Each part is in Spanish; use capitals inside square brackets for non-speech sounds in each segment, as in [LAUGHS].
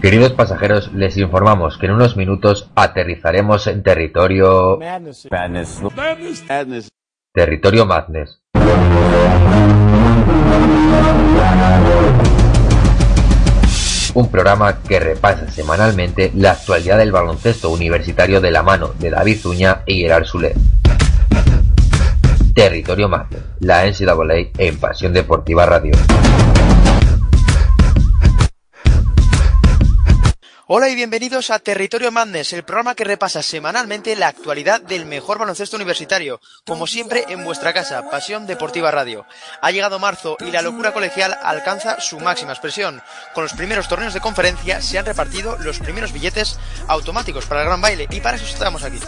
Queridos pasajeros, les informamos que en unos minutos aterrizaremos en territorio... Madness. Madness. Territorio Madness. Un programa que repasa semanalmente la actualidad del baloncesto universitario de la mano de David Zuña y Gerard Sulet. Territorio Madness, la NCAA en Pasión Deportiva Radio. Hola y bienvenidos a Territorio Madness, el programa que repasa semanalmente la actualidad del mejor baloncesto universitario, como siempre en vuestra casa, Pasión Deportiva Radio. Ha llegado marzo y la locura colegial alcanza su máxima expresión. Con los primeros torneos de conferencia se han repartido los primeros billetes automáticos para el gran baile y para eso estamos aquí.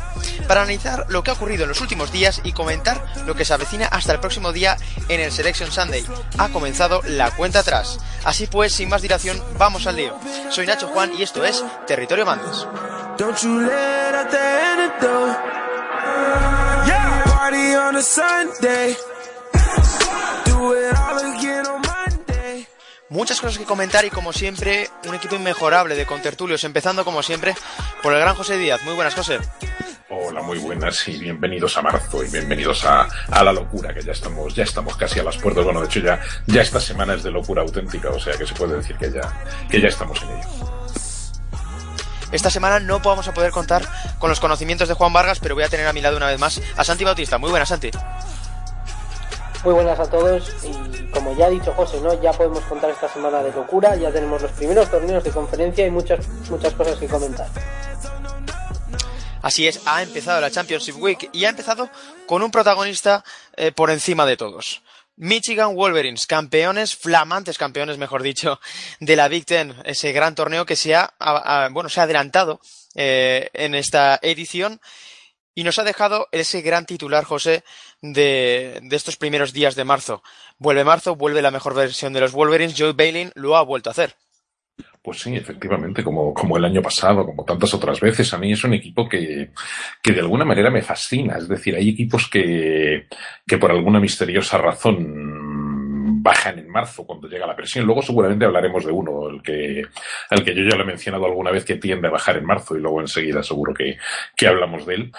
Para analizar lo que ha ocurrido en los últimos días y comentar lo que se avecina hasta el próximo día en el Selection Sunday. Ha comenzado la cuenta atrás. Así pues, sin más dilación, vamos al lío. Soy Nacho Juan y esto es Territorio Mandes. Muchas cosas que comentar y como siempre un equipo inmejorable de contertulios, empezando como siempre por el gran José Díaz. Muy buenas, José. Hola, muy buenas y bienvenidos a marzo y bienvenidos a, a, la locura, que ya estamos, ya estamos casi a las puertas. Bueno, de hecho ya, ya esta semana es de locura auténtica, o sea que se puede decir que ya, que ya estamos en ello. Esta semana no vamos a poder contar con los conocimientos de Juan Vargas, pero voy a tener a mi lado una vez más a Santi Bautista. Muy buenas, Santi. Muy buenas a todos y como ya ha dicho José, ¿no? Ya podemos contar esta semana de locura, ya tenemos los primeros torneos de conferencia y muchas muchas cosas que comentar. Así es, ha empezado la Championship Week y ha empezado con un protagonista eh, por encima de todos. Michigan Wolverines, campeones, flamantes campeones, mejor dicho, de la Big Ten, ese gran torneo que se ha, bueno, se ha adelantado eh, en esta edición y nos ha dejado ese gran titular, José, de, de, estos primeros días de marzo. Vuelve marzo, vuelve la mejor versión de los Wolverines, Joe Bailin lo ha vuelto a hacer. Pues sí, efectivamente, como, como el año pasado, como tantas otras veces, a mí es un equipo que, que de alguna manera me fascina. Es decir, hay equipos que, que por alguna misteriosa razón bajan en marzo cuando llega la presión. Luego seguramente hablaremos de uno, el que, el que yo ya lo he mencionado alguna vez que tiende a bajar en marzo y luego enseguida seguro que, que hablamos de él.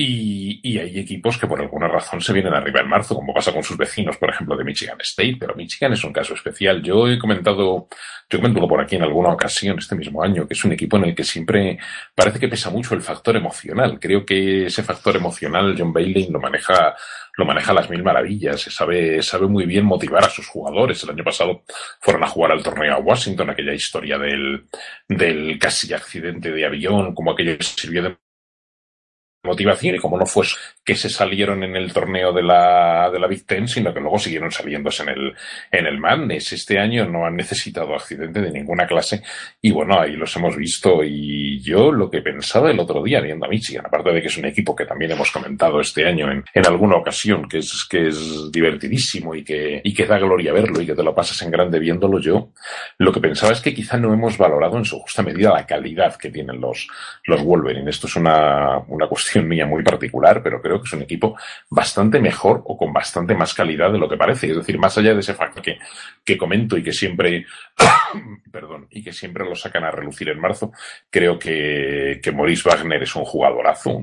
Y, y, hay equipos que por alguna razón se vienen arriba en marzo, como pasa con sus vecinos, por ejemplo, de Michigan State, pero Michigan es un caso especial. Yo he comentado, yo he comentado por aquí en alguna ocasión este mismo año, que es un equipo en el que siempre parece que pesa mucho el factor emocional. Creo que ese factor emocional John Bailey lo maneja lo maneja a las mil maravillas, sabe, sabe muy bien motivar a sus jugadores. El año pasado fueron a jugar al torneo a Washington, aquella historia del, del casi accidente de avión, como aquello sirvió de motivación y como no fue que se salieron en el torneo de la, de la Big Ten, sino que luego siguieron saliéndose en el, en el Madness. Este año no han necesitado accidente de ninguna clase y bueno, ahí los hemos visto y yo lo que pensaba el otro día viendo a Michigan, aparte de que es un equipo que también hemos comentado este año en, en alguna ocasión, que es, que es divertidísimo y que, y que da gloria verlo y que te lo pasas en grande viéndolo yo, lo que pensaba es que quizá no hemos valorado en su justa medida la calidad que tienen los, los Wolverine. Esto es una, una cuestión mía muy particular, pero creo que es un equipo bastante mejor o con bastante más calidad de lo que parece. Es decir, más allá de ese factor que, que comento y que siempre, [COUGHS] perdón, y que siempre lo sacan a relucir en marzo, creo que, que Maurice Wagner es un jugadorazo,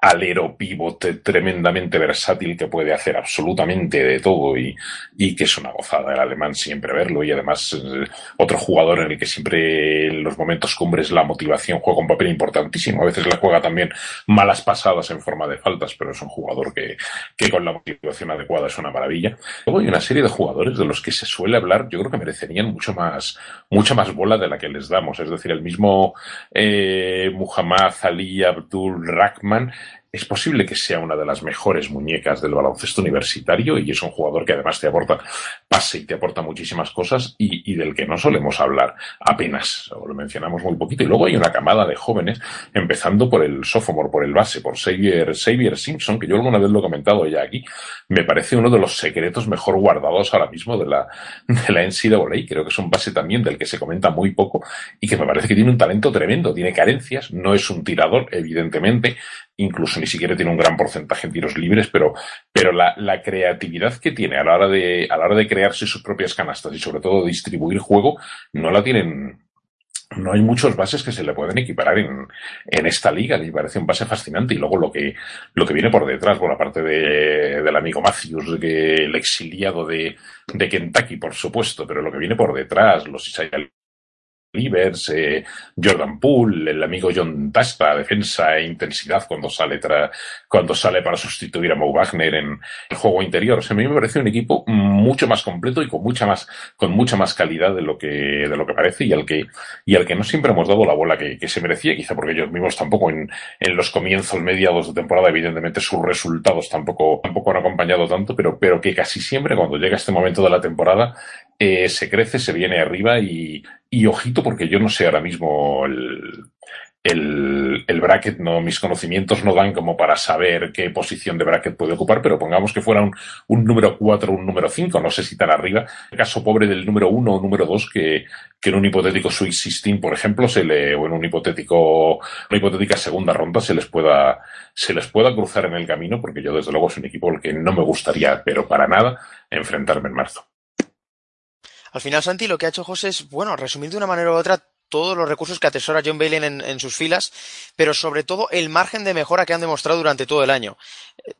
alero pivote tremendamente versátil que puede hacer absolutamente de todo y, y que es una gozada el alemán siempre verlo y además eh, otro jugador en el que siempre en los momentos cumbres la motivación juega un papel importantísimo. A veces la juega también malas pasadas en forma de faltas, pero es un jugador que, que con la motivación adecuada es una maravilla. Luego hay una serie de jugadores de los que se suele hablar, yo creo que merecerían mucho más, mucha más bola de la que les damos. Es decir, el mismo eh, Muhammad Ali Abdul Rahman es posible que sea una de las mejores muñecas del baloncesto universitario y es un jugador que además te aporta pase y te aporta muchísimas cosas y, del que no solemos hablar apenas, o lo mencionamos muy poquito. Y luego hay una camada de jóvenes, empezando por el sophomore, por el base, por Xavier, Xavier Simpson, que yo alguna vez lo he comentado ya aquí, me parece uno de los secretos mejor guardados ahora mismo de la, de la NCAA. Creo que es un base también del que se comenta muy poco y que me parece que tiene un talento tremendo, tiene carencias, no es un tirador, evidentemente, incluso ni siquiera tiene un gran porcentaje en tiros libres, pero, pero la, la, creatividad que tiene a la hora de, a la hora de crearse sus propias canastas y sobre todo distribuir juego, no la tienen, no hay muchos bases que se le pueden equiparar en, en esta liga. Me parece un base fascinante. Y luego lo que, lo que viene por detrás, por la parte de, del amigo Matthews, que el exiliado de, de Kentucky, por supuesto, pero lo que viene por detrás, los Isaiah Rivers, eh, Jordan Poole, el amigo John Tasta, defensa e intensidad cuando sale tra cuando sale para sustituir a Mo Wagner en el juego interior. O sea, a mí me parece un equipo mucho más completo y con mucha más, con mucha más calidad de lo que, de lo que parece y al que, y al que no siempre hemos dado la bola que, que se merecía, quizá porque ellos mismos tampoco en, en los comienzos mediados de temporada, evidentemente sus resultados tampoco, tampoco han acompañado tanto, pero, pero que casi siempre cuando llega este momento de la temporada, eh, se crece, se viene arriba y, y ojito, porque yo no sé ahora mismo el, el, el, bracket, no, mis conocimientos no dan como para saber qué posición de bracket puede ocupar, pero pongamos que fuera un, un número 4 o un número 5, no sé si tan arriba. El caso pobre del número 1 o número 2 que, que en un hipotético Sweet 16, por ejemplo, se le, o en un hipotético, una hipotética segunda ronda se les pueda, se les pueda cruzar en el camino, porque yo desde luego es un equipo al que no me gustaría, pero para nada, enfrentarme en marzo. Al final, Santi, lo que ha hecho José es, bueno, resumir de una manera u otra todos los recursos que atesora John Bailey en, sus filas, pero sobre todo el margen de mejora que han demostrado durante todo el año.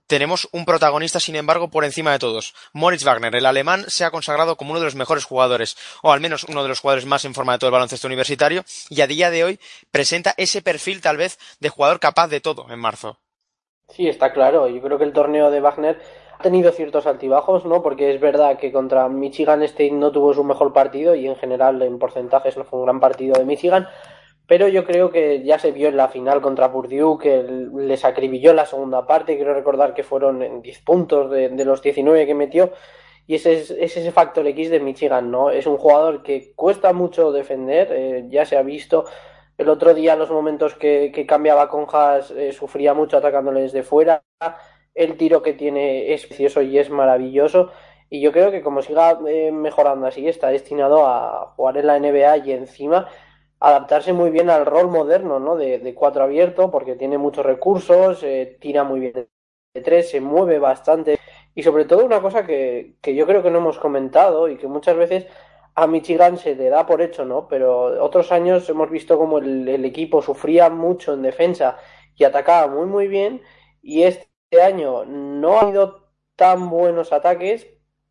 Tenemos un protagonista, sin embargo, por encima de todos. Moritz Wagner, el alemán, se ha consagrado como uno de los mejores jugadores, o al menos uno de los jugadores más en forma de todo el baloncesto universitario, y a día de hoy presenta ese perfil, tal vez, de jugador capaz de todo en marzo. Sí, está claro. Yo creo que el torneo de Wagner tenido ciertos altibajos, ¿no? Porque es verdad que contra Michigan State no tuvo su mejor partido y en general en porcentajes no fue un gran partido de Michigan. Pero yo creo que ya se vio en la final contra Purdue que les acribilló la segunda parte. Quiero recordar que fueron en 10 puntos de, de, los 19 que metió. Y ese es, es, ese factor X de Michigan, ¿no? Es un jugador que cuesta mucho defender, eh, ya se ha visto. El otro día, los momentos que, cambiaba con Haas, eh, sufría mucho atacándole desde fuera el tiro que tiene es precioso y es maravilloso. Y yo creo que como siga eh, mejorando así, está destinado a jugar en la NBA y encima adaptarse muy bien al rol moderno, ¿no? De, cuatro abierto, porque tiene muchos recursos, eh, tira muy bien de tres, se mueve bastante. Y sobre todo una cosa que, que yo creo que no hemos comentado y que muchas veces a Michigan se le da por hecho, ¿no? Pero otros años hemos visto como el, el equipo sufría mucho en defensa y atacaba muy muy bien. Y este este año no ha habido tan buenos ataques,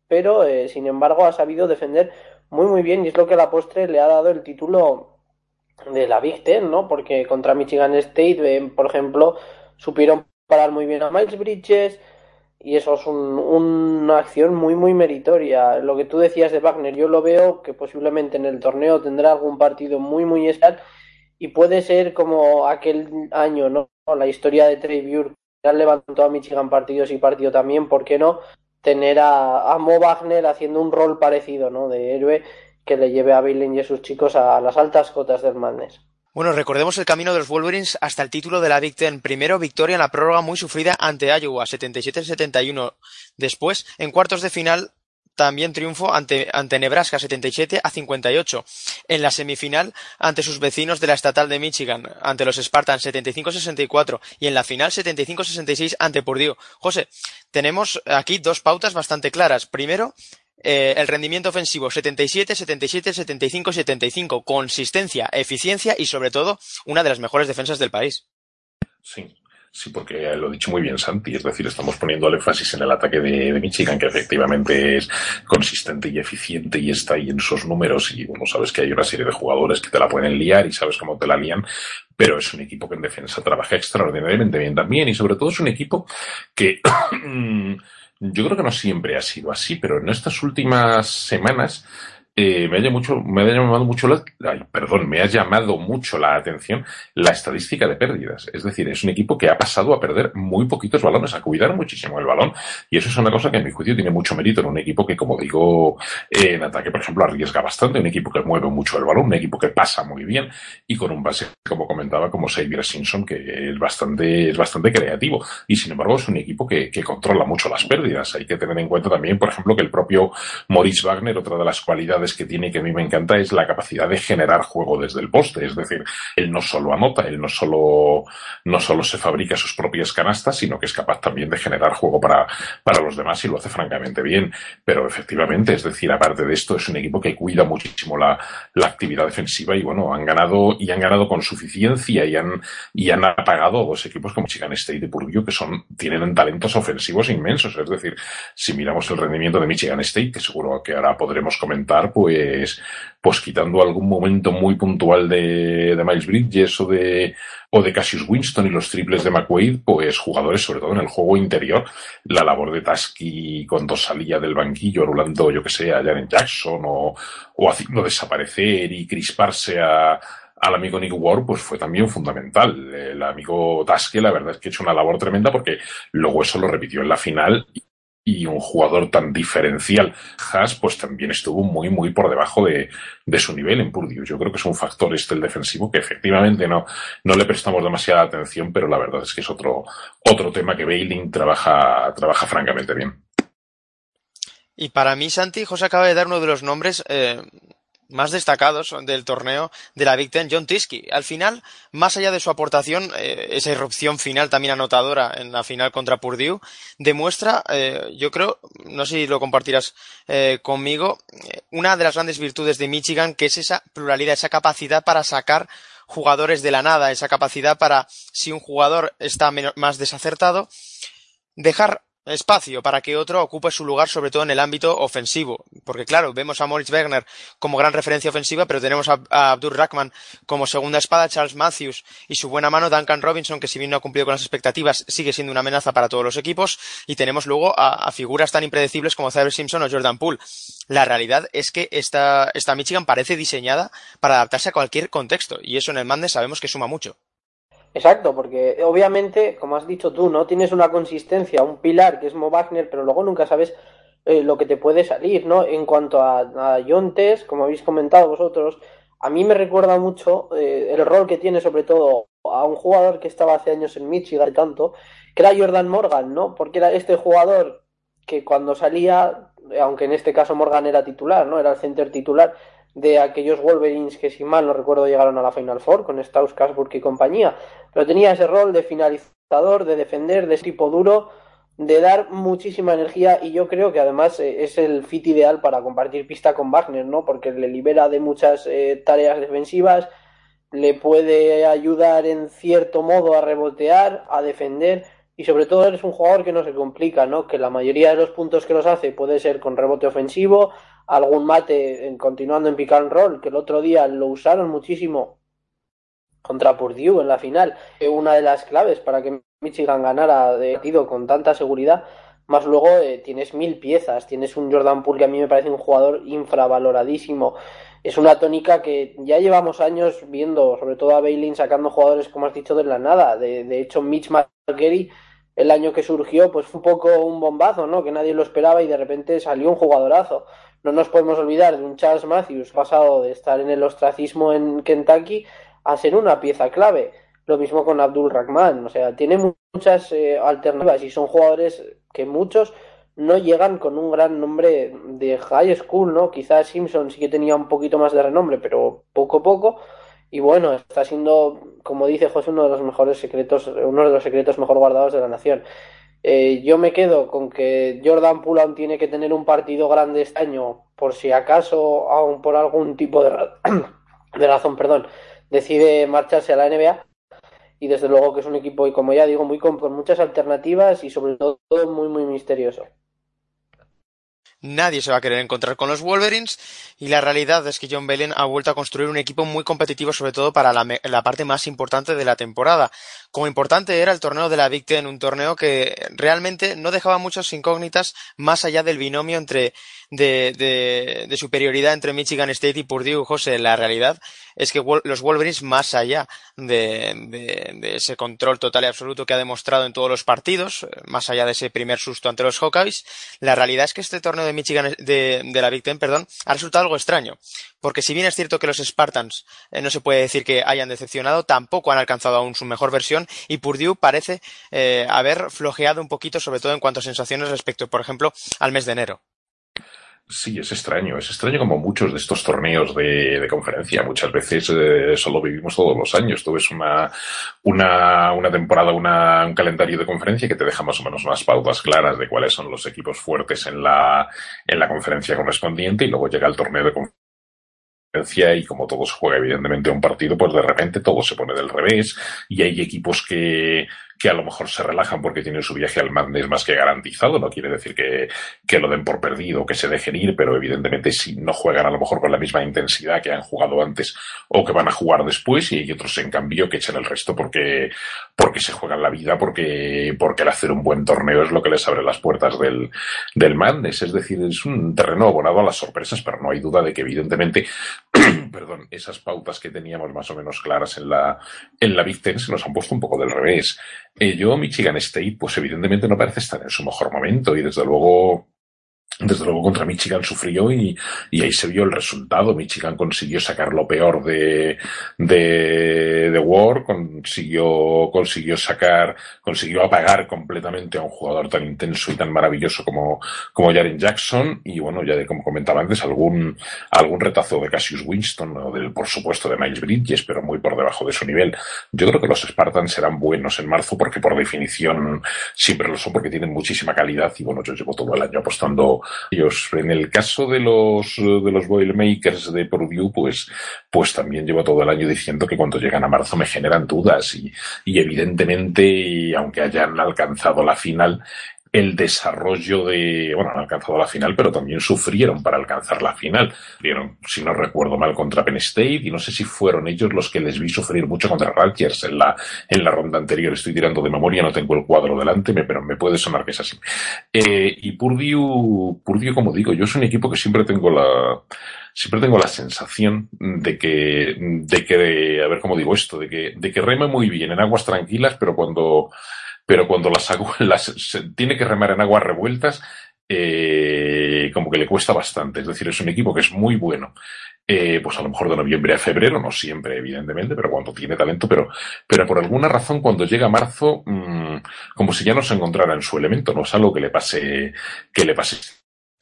pero eh, sin embargo ha sabido defender muy muy bien y es lo que a la postre le ha dado el título de la Big Ten, ¿no? Porque contra Michigan State, eh, por ejemplo, supieron parar muy bien a Miles Bridges y eso es un, una acción muy muy meritoria. Lo que tú decías de Wagner, yo lo veo que posiblemente en el torneo tendrá algún partido muy muy especial y puede ser como aquel año, ¿no? La historia de Trey Burke ya levantó a Michigan partidos y partido también, ¿por qué no? Tener a, Mo Wagner haciendo un rol parecido, ¿no? De héroe que le lleve a Bailen y a sus chicos a las altas cotas del Madness. Bueno, recordemos el camino de los Wolverines hasta el título de la Big Ten. Primero, victoria en la prórroga muy sufrida ante Iowa, 77-71. Después, en cuartos de final, también triunfo ante, ante Nebraska 77 a 58. En la semifinal ante sus vecinos de la estatal de Michigan, ante los Spartans 75-64 y en la final 75-66 ante Purdue. José, tenemos aquí dos pautas bastante claras. Primero, eh, el rendimiento ofensivo 77, 77, 75, 75. Consistencia, eficiencia y sobre todo una de las mejores defensas del país. Sí, Sí, porque lo ha dicho muy bien Santi, es decir, estamos poniendo el énfasis en el ataque de, Michigan, que efectivamente es consistente y eficiente y está ahí en sus números y bueno, sabes que hay una serie de jugadores que te la pueden liar y sabes cómo te la lían, pero es un equipo que en defensa trabaja extraordinariamente bien también y sobre todo es un equipo que [COUGHS] yo creo que no siempre ha sido así, pero en estas últimas semanas eh, me, ha llamado mucho la, perdón, me ha llamado mucho la atención la estadística de pérdidas. Es decir, es un equipo que ha pasado a perder muy poquitos balones, a cuidar muchísimo el balón. Y eso es una cosa que en mi juicio tiene mucho mérito en un equipo que, como digo, en ataque, por ejemplo, arriesga bastante, un equipo que mueve mucho el balón, un equipo que pasa muy bien y con un base, como comentaba, como Xavier Simpson, que es bastante, es bastante creativo. Y sin embargo, es un equipo que, que controla mucho las pérdidas. Hay que tener en cuenta también, por ejemplo, que el propio Maurice Wagner, otra de las cualidades que tiene que a mí me encanta es la capacidad de generar juego desde el poste. Es decir, él no solo anota, él no solo, no solo se fabrica sus propias canastas, sino que es capaz también de generar juego para, para los demás y lo hace francamente bien. Pero efectivamente, es decir, aparte de esto, es un equipo que cuida muchísimo la, la actividad defensiva y bueno, han ganado y han ganado con suficiencia y han, y han apagado a dos equipos como Michigan State y Purdue que son, tienen talentos ofensivos inmensos. Es decir, si miramos el rendimiento de Michigan State, que seguro que ahora podremos comentar, pues pues, quitando algún momento muy puntual de, de Miles Bridges o de, o de Cassius Winston y los triples de McQuaid, pues jugadores, sobre todo en el juego interior, la labor de Tasky cuando salía del banquillo anulando, yo que sé, a Jaren Jackson o, haciendo desaparecer y crisparse a, al amigo Nick Ward, pues fue también fundamental. El amigo Tasky, la verdad es que ha hecho una labor tremenda porque luego eso lo repitió en la final y un jugador tan diferencial, Haas, pues también estuvo muy, muy por debajo de, su nivel en Purdue. Yo creo que es un factor este el defensivo que efectivamente no, no le prestamos demasiada atención, pero la verdad es que es otro, otro tema que Bailing trabaja, trabaja francamente bien. Y para mí, Santi, José acaba de dar uno de los nombres eh, más destacados del torneo de la Big Ten, John Tiski. Al final, más allá de su aportación, eh, esa irrupción final también anotadora en la final contra Purdue, demuestra, eh, yo creo, no sé si lo compartirás eh, conmigo, una de las grandes virtudes de Michigan, que es esa pluralidad, esa capacidad para sacar jugadores de la nada, esa capacidad para, si un jugador está más desacertado, dejar espacio para que otro ocupe su lugar, sobre todo en el ámbito ofensivo. Porque claro, vemos a Moritz Wegner como gran referencia ofensiva, pero tenemos a, Abdur Rahman como segunda espada, Charles Matthews y su buena mano Duncan Robinson, que si bien no ha cumplido con las expectativas, sigue siendo una amenaza para todos los equipos. Y tenemos luego a, figuras tan impredecibles como Xavier Simpson o Jordan Poole. La realidad es que esta, esta Michigan parece diseñada para adaptarse a cualquier contexto, y eso en el Mande sabemos que suma mucho. Exacto, porque obviamente, como has dicho tú, no tienes una consistencia, un pilar que es Mo Wagner, pero luego nunca sabes eh, lo que te puede salir, ¿no? En cuanto a, a Tess, como habéis comentado vosotros, a mí me recuerda mucho eh, el rol que tiene sobre todo a un jugador que estaba hace años en Michigan tanto, que era Jordan Morgan, ¿no? Porque era este jugador que cuando salía, aunque en este caso Morgan era titular, ¿no? Era el center titular, de aquellos Wolverines que, si mal no recuerdo, llegaron a la Final Four con Staus, Kasburg y compañía. Pero tenía ese rol de finalizador, de defender, de tipo duro, de dar muchísima energía y yo creo que además eh, es el fit ideal para compartir pista con Wagner, ¿no? Porque le libera de muchas eh, tareas defensivas, le puede ayudar en cierto modo a rebotear, a defender y sobre todo es un jugador que no se complica, ¿no? Que la mayoría de los puntos que los hace puede ser con rebote ofensivo, algún mate en, continuando en pick and roll, que el otro día lo usaron muchísimo contra Purdue en la final, una de las claves para que Michigan ganara de partido con tanta seguridad, más luego eh, tienes mil piezas, tienes un Jordan Poole que a mí me parece un jugador infravaloradísimo, es una tónica que ya llevamos años viendo, sobre todo a Bailey sacando jugadores, como has dicho, de la nada, de, de hecho Mitch McGarry el año que surgió pues fue un poco un bombazo, ¿no? Que nadie lo esperaba y de repente salió un jugadorazo. No nos podemos olvidar de un Charles Matthews pasado de estar en el ostracismo en Kentucky a ser una pieza clave. Lo mismo con Abdul Rahman, o sea, tiene muchas eh, alternativas y son jugadores que muchos no llegan con un gran nombre de high school, ¿no? Quizás Simpson sí que tenía un poquito más de renombre, pero poco a poco. Y bueno, está siendo, como dice José, uno de los mejores secretos, uno de los secretos mejor guardados de la nación. Eh, yo me quedo con que Jordan Poole tiene que tener un partido grande este año, por si acaso, aún por algún tipo de, [CLEARS THROAT] de razón, perdón, decide marcharse a la NBA. y desde luego que es un equipo, y como ya digo, muy con, con muchas alternativas y sobre todo muy, muy misterioso. Nadie se va a querer encontrar con los Wolverines y la realidad es que John Belen ha vuelto a construir un equipo muy competitivo sobre todo para la, la, parte más importante de la temporada. Como importante era el torneo de la Big Ten, un torneo que realmente no dejaba muchas incógnitas más allá del binomio entre de, de, de superioridad entre Michigan State y Purdue. José, la realidad es que los Wolverines, más allá de, ese control total y absoluto que ha demostrado en todos los partidos, más allá de ese primer susto ante los Hawkeyes, la realidad es que este torneo de Michigan, de, de la Big Ten, perdón, ha resultado algo extraño. Porque si bien es cierto que los Spartans eh, no se puede decir que hayan decepcionado, tampoco han alcanzado aún su mejor versión y Purdue parece eh, haber flojeado un poquito, sobre todo en cuanto a sensaciones respecto, por ejemplo, al mes de enero. Sí, es extraño. Es extraño como muchos de estos torneos de, conferencia. Muchas veces eh, solo vivimos todos los años. Tú ves una, una, una temporada, una, un calendario de conferencia que te deja más o menos unas pautas claras de cuáles son los equipos fuertes en la, en la conferencia correspondiente y luego llega el torneo de conferencia y como todo se juega evidentemente un partido, pues de repente todo se pone del revés y hay equipos que, que a lo mejor se relajan porque tienen su viaje al Madness más que garantizado. No quiere decir que, que lo den por perdido, que se dejen ir, pero evidentemente si no juegan a lo mejor con la misma intensidad que han jugado antes o que van a jugar después, y hay otros en cambio que echan el resto porque, porque se juegan la vida, porque, porque el hacer un buen torneo es lo que les abre las puertas del, del Madness. Es decir, es un terreno abonado a las sorpresas, pero no hay duda de que evidentemente, [CLEARS THROAT] perdón, esas pautas que teníamos más o menos claras en la, en la Big Ten se nos han puesto un poco del revés. Eh, yo, Michigan State, pues evidentemente no parece estar en su mejor momento y desde luego desde luego contra Michigan sufrió y, ahí se vio el resultado. Michigan consiguió sacar lo peor de, de, de War, consiguió, consiguió sacar, consiguió apagar completamente a un jugador tan intenso y tan maravilloso como, como Jaren Jackson. Y bueno, ya de como comentaba antes, algún, algún retazo de Cassius Winston o del, por supuesto, de Miles Bridges, pero muy por debajo de su nivel. Yo creo que los Spartans serán buenos en marzo porque por definición siempre lo son porque tienen muchísima calidad y bueno, yo llevo todo el año apostando ellos. En el caso de los, de los Boilermakers de Purdue, pues, pues también llevo todo el año diciendo que cuando llegan a marzo me generan dudas y, y evidentemente, aunque hayan alcanzado la final, el desarrollo de, bueno, han alcanzado la final, pero también sufrieron para alcanzar la final. Vieron, si no recuerdo mal, contra Penn State, y no sé si fueron ellos los que les vi sufrir mucho contra Rutgers en la, en la ronda anterior. Estoy tirando de memoria, no tengo el cuadro delante, pero me puede sonar que es así. Eh, y Purdue, Purdue, como digo, yo soy un equipo que siempre tengo la, siempre tengo la sensación de que, de que, a ver cómo digo esto, de que, de que rema muy bien en aguas tranquilas, pero cuando, pero cuando las, [LAUGHS] las tiene que remar en aguas revueltas, eh, como que le cuesta bastante. Es decir, es un equipo que es muy bueno. Eh, pues a lo mejor de noviembre a febrero, no siempre, evidentemente, pero cuando tiene talento, pero, pero por alguna razón cuando llega marzo, mmm, como si ya no se encontrara en su elemento, no es algo que le pase, que le pase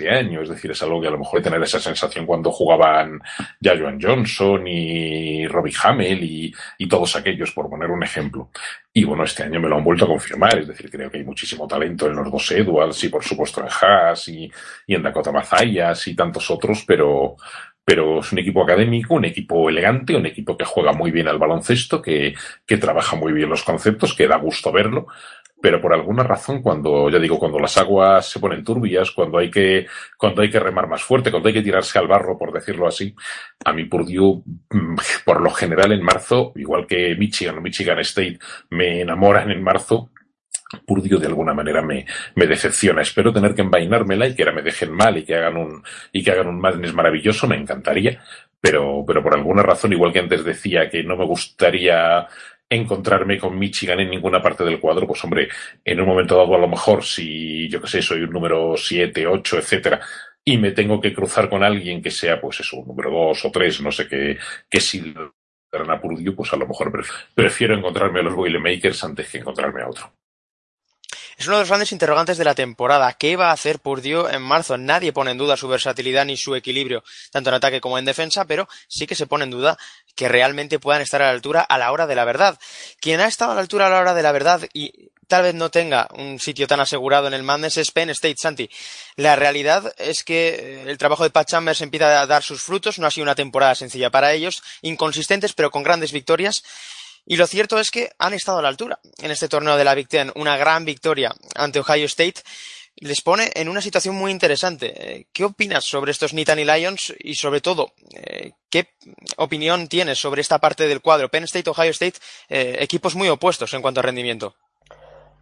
año, es decir, es algo que a lo mejor tener esa sensación cuando jugaban ya Joan Johnson y Robbie Hamel y, todos aquellos, por poner un ejemplo. Y bueno, este año me lo han vuelto a confirmar, es decir, creo que hay muchísimo talento en los dos Edwards y por supuesto en Haas y, y en Dakota Mazayas y tantos otros, pero, pero es un equipo académico, un equipo elegante, un equipo que juega muy bien al baloncesto, que, que trabaja muy bien los conceptos, que da gusto verlo, pero por alguna razón cuando, ya digo, cuando las aguas se ponen turbias, cuando hay que, cuando hay que remar más fuerte, cuando hay que tirarse al barro, por decirlo así, a mí Purdue, por lo general en marzo, igual que Michigan o Michigan State me enamoran en marzo, Purdue de alguna manera me, me decepciona. Espero tener que envainármela y que ahora me dejen mal y que hagan un, y que hagan un Madness maravilloso, me encantaría. Pero, pero por alguna razón, igual que antes decía que no me gustaría encontrarme con Michigan en ninguna parte del cuadro, pues hombre, en un momento dado a lo mejor si yo que sé, soy un número 7, 8, etcétera, y me tengo que cruzar con alguien que sea pues eso, un número 2 o 3, no sé qué, que si a Purdue, pues a lo mejor prefiero encontrarme a los Boilermakers antes que encontrarme a otro. Es uno de los grandes interrogantes de la temporada. ¿Qué va a hacer Purdue en marzo? Nadie pone en duda su versatilidad ni su equilibrio, tanto en ataque como en defensa, pero sí que se pone en duda que realmente puedan estar a la altura a la hora de la verdad. Quien ha estado a la altura a la hora de la verdad y tal vez no tenga un sitio tan asegurado en el Madness es Penn State, Santi. La realidad es que el trabajo de Pat Chambers empieza a dar sus frutos. No ha sido una temporada sencilla para ellos, inconsistentes pero con grandes victorias. Y lo cierto es que han estado a la altura en este torneo de la Big Ten. Una gran victoria ante Ohio State les pone en una situación muy interesante. Eh, ¿Qué opinas sobre estos Nittany Lions y sobre todo, eh, qué opinión tienes sobre esta parte del cuadro? Penn State, Ohio State, eh, equipos muy opuestos en cuanto a rendimiento.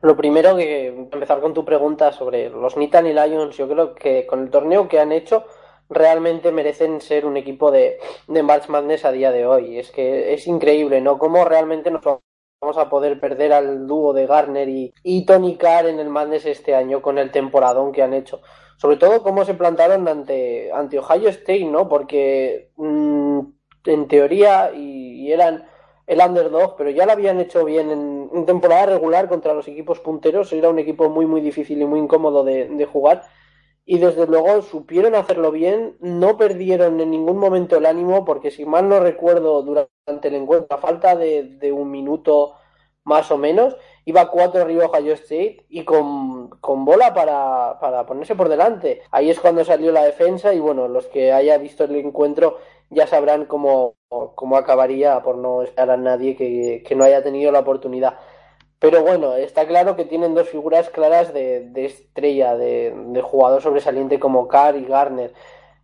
Lo primero que empezar con tu pregunta sobre los Nittany Lions, yo creo que con el torneo que han hecho realmente merecen ser un equipo de, de March Madness a día de hoy. Es que es increíble, ¿no? Cómo realmente nos vamos a poder perder al dúo de Garner y, y Tony Carr en el Madness este año con el temporadón que han hecho. Sobre todo cómo se plantaron ante, ante Ohio State, ¿no? Porque mm, en teoría y, eran el underdog, pero ya lo habían hecho bien en, temporada regular contra los equipos punteros. Era un equipo muy, muy difícil y muy incómodo de, de jugar y desde luego supieron hacerlo bien, no perdieron en ningún momento el ánimo, porque si mal no recuerdo durante el encuentro, a falta de, un minuto más o menos, iba cuatro arriba Ohio State y con, bola para, para, ponerse por delante. Ahí es cuando salió la defensa y bueno, los que haya visto el encuentro ya sabrán cómo, cómo acabaría por no esperar a nadie que, que no haya tenido la oportunidad. Pero bueno, está claro que tienen dos figuras claras de, estrella, de, jugador sobresaliente como Carr y Garner.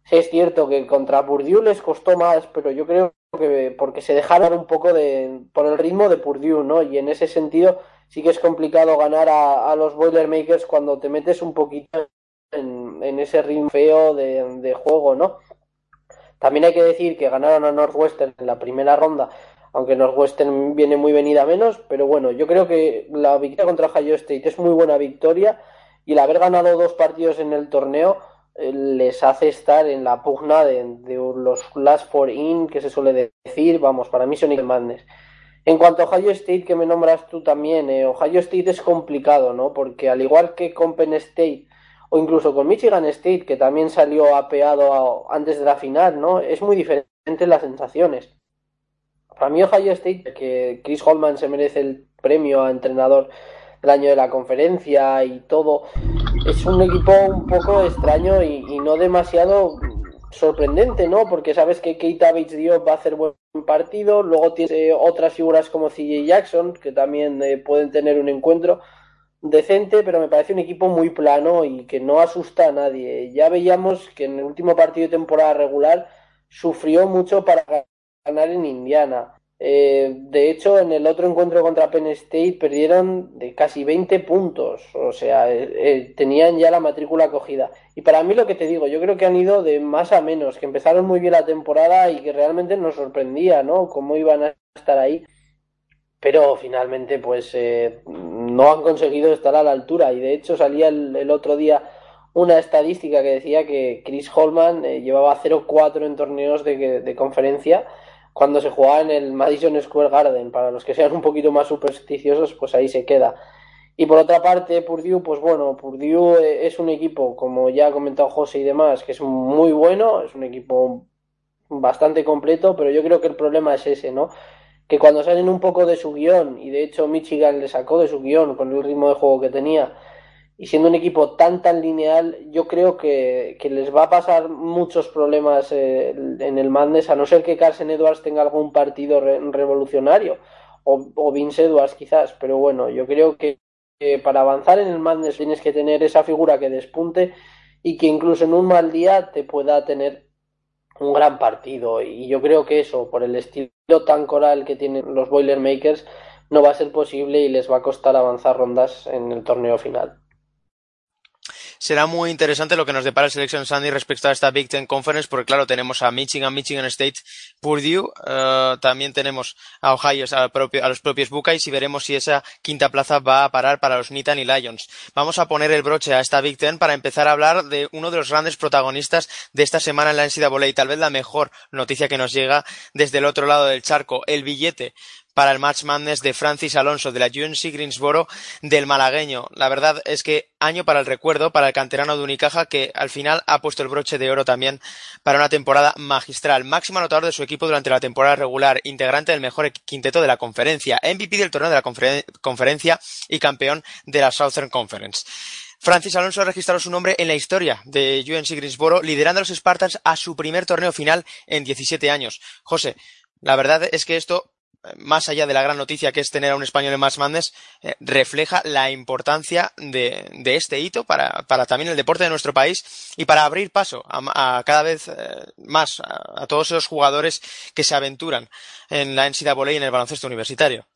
Sí, es cierto que contra Purdue les costó más, pero yo creo que porque se dejaron un poco de, por el ritmo de Purdue, ¿no? Y en ese sentido sí que es complicado ganar a, los Boilermakers cuando te metes un poquito en, en ese ritmo feo de, de juego, ¿no? También hay que decir que ganaron a Northwestern en la primera ronda aunque Northwestern viene muy venida menos, pero bueno, yo creo que la victoria contra Ohio State es muy buena victoria y el haber ganado dos partidos en el torneo eh, les hace estar en la pugna de, los last four in, que se suele decir, vamos, para mí son Madness. En cuanto a Ohio State, que me nombras tú también, eh, Ohio State es complicado, ¿no? Porque al igual que con Penn State o incluso con Michigan State, que también salió apeado antes de la final, ¿no? Es muy diferente las sensaciones. Para mí Ohio State, que Chris Holman se merece el premio a entrenador del año de la conferencia y todo, es un equipo un poco extraño y, no demasiado sorprendente, ¿no? Porque sabes que Kate Diop va a hacer buen partido, luego tiene otras figuras como CJ Jackson, que también eh, pueden tener un encuentro decente, pero me parece un equipo muy plano y que no asusta a nadie. Ya veíamos que en el último partido de temporada regular sufrió mucho para ganar en Indiana. Eh, de hecho, en el otro encuentro contra Penn State perdieron de casi 20 puntos, o sea, eh, eh, tenían ya la matrícula cogida. Y para mí lo que te digo, yo creo que han ido de más a menos, que empezaron muy bien la temporada y que realmente nos sorprendía, ¿no? Cómo iban a estar ahí. Pero finalmente, pues no han conseguido estar a la altura. Y de hecho, salía el otro día una estadística que decía que Chris Holman llevaba 0-4 en torneos de, de conferencia cuando se jugaba en el Madison Square Garden. Para los que sean un poquito más supersticiosos, pues ahí se queda. Y por otra parte, Purdue, pues bueno, Purdue eh, es un equipo, como ya ha comentado José y demás, que es muy bueno, es un equipo bastante completo, pero yo creo que el problema es ese, ¿no? Que cuando salen un poco de su guion, y de hecho Michigan le sacó de su guion con el ritmo de juego que tenía, y siendo un equipo tan tan lineal, yo creo que, les va a pasar muchos problemas eh, en el Madness, a no ser que Carson Edwards tenga algún partido revolucionario, o, Vince Edwards quizás, pero bueno, yo creo que, para avanzar en el Madness tienes que tener esa figura que despunte y que incluso en un mal día te pueda tener un gran partido. Y yo creo que eso, por el estilo tan coral que tienen los Boilermakers, no va a ser posible y les va a costar avanzar rondas en el torneo final será muy interesante lo que nos depara el Selection Sunday respecto a esta Big Ten Conference, porque claro, tenemos a Michigan, Michigan State, Purdue, uh, también tenemos a Ohio, a, a, los propios Buckeyes y veremos si esa quinta plaza va a parar para los Nittany Lions. Vamos a poner el broche a esta Big Ten para empezar a hablar de uno de los grandes protagonistas de esta semana en la NCAA y tal vez la mejor noticia que nos llega desde el otro lado del charco, el billete para el Match Madness de Francis Alonso de la UNC Greensboro del malagueño. La verdad es que año para el recuerdo para el canterano de Unicaja que al final ha puesto el broche de oro también para una temporada magistral. Máximo anotador de su equipo durante la temporada regular, integrante del mejor quinteto de la conferencia, MVP del torneo de la conferencia y campeón de la Southern Conference. Francis Alonso ha registrado su nombre en la historia de UNC Greensboro, liderando a los Spartans a su primer torneo final en 17 años. José, la verdad es que esto más allá de la gran noticia que es tener a un español en más Madness, eh, refleja la importancia de, este hito para, también el deporte de nuestro país y para abrir paso a, cada vez eh, más a, todos esos jugadores que se aventuran en la NCAA y en el baloncesto universitario.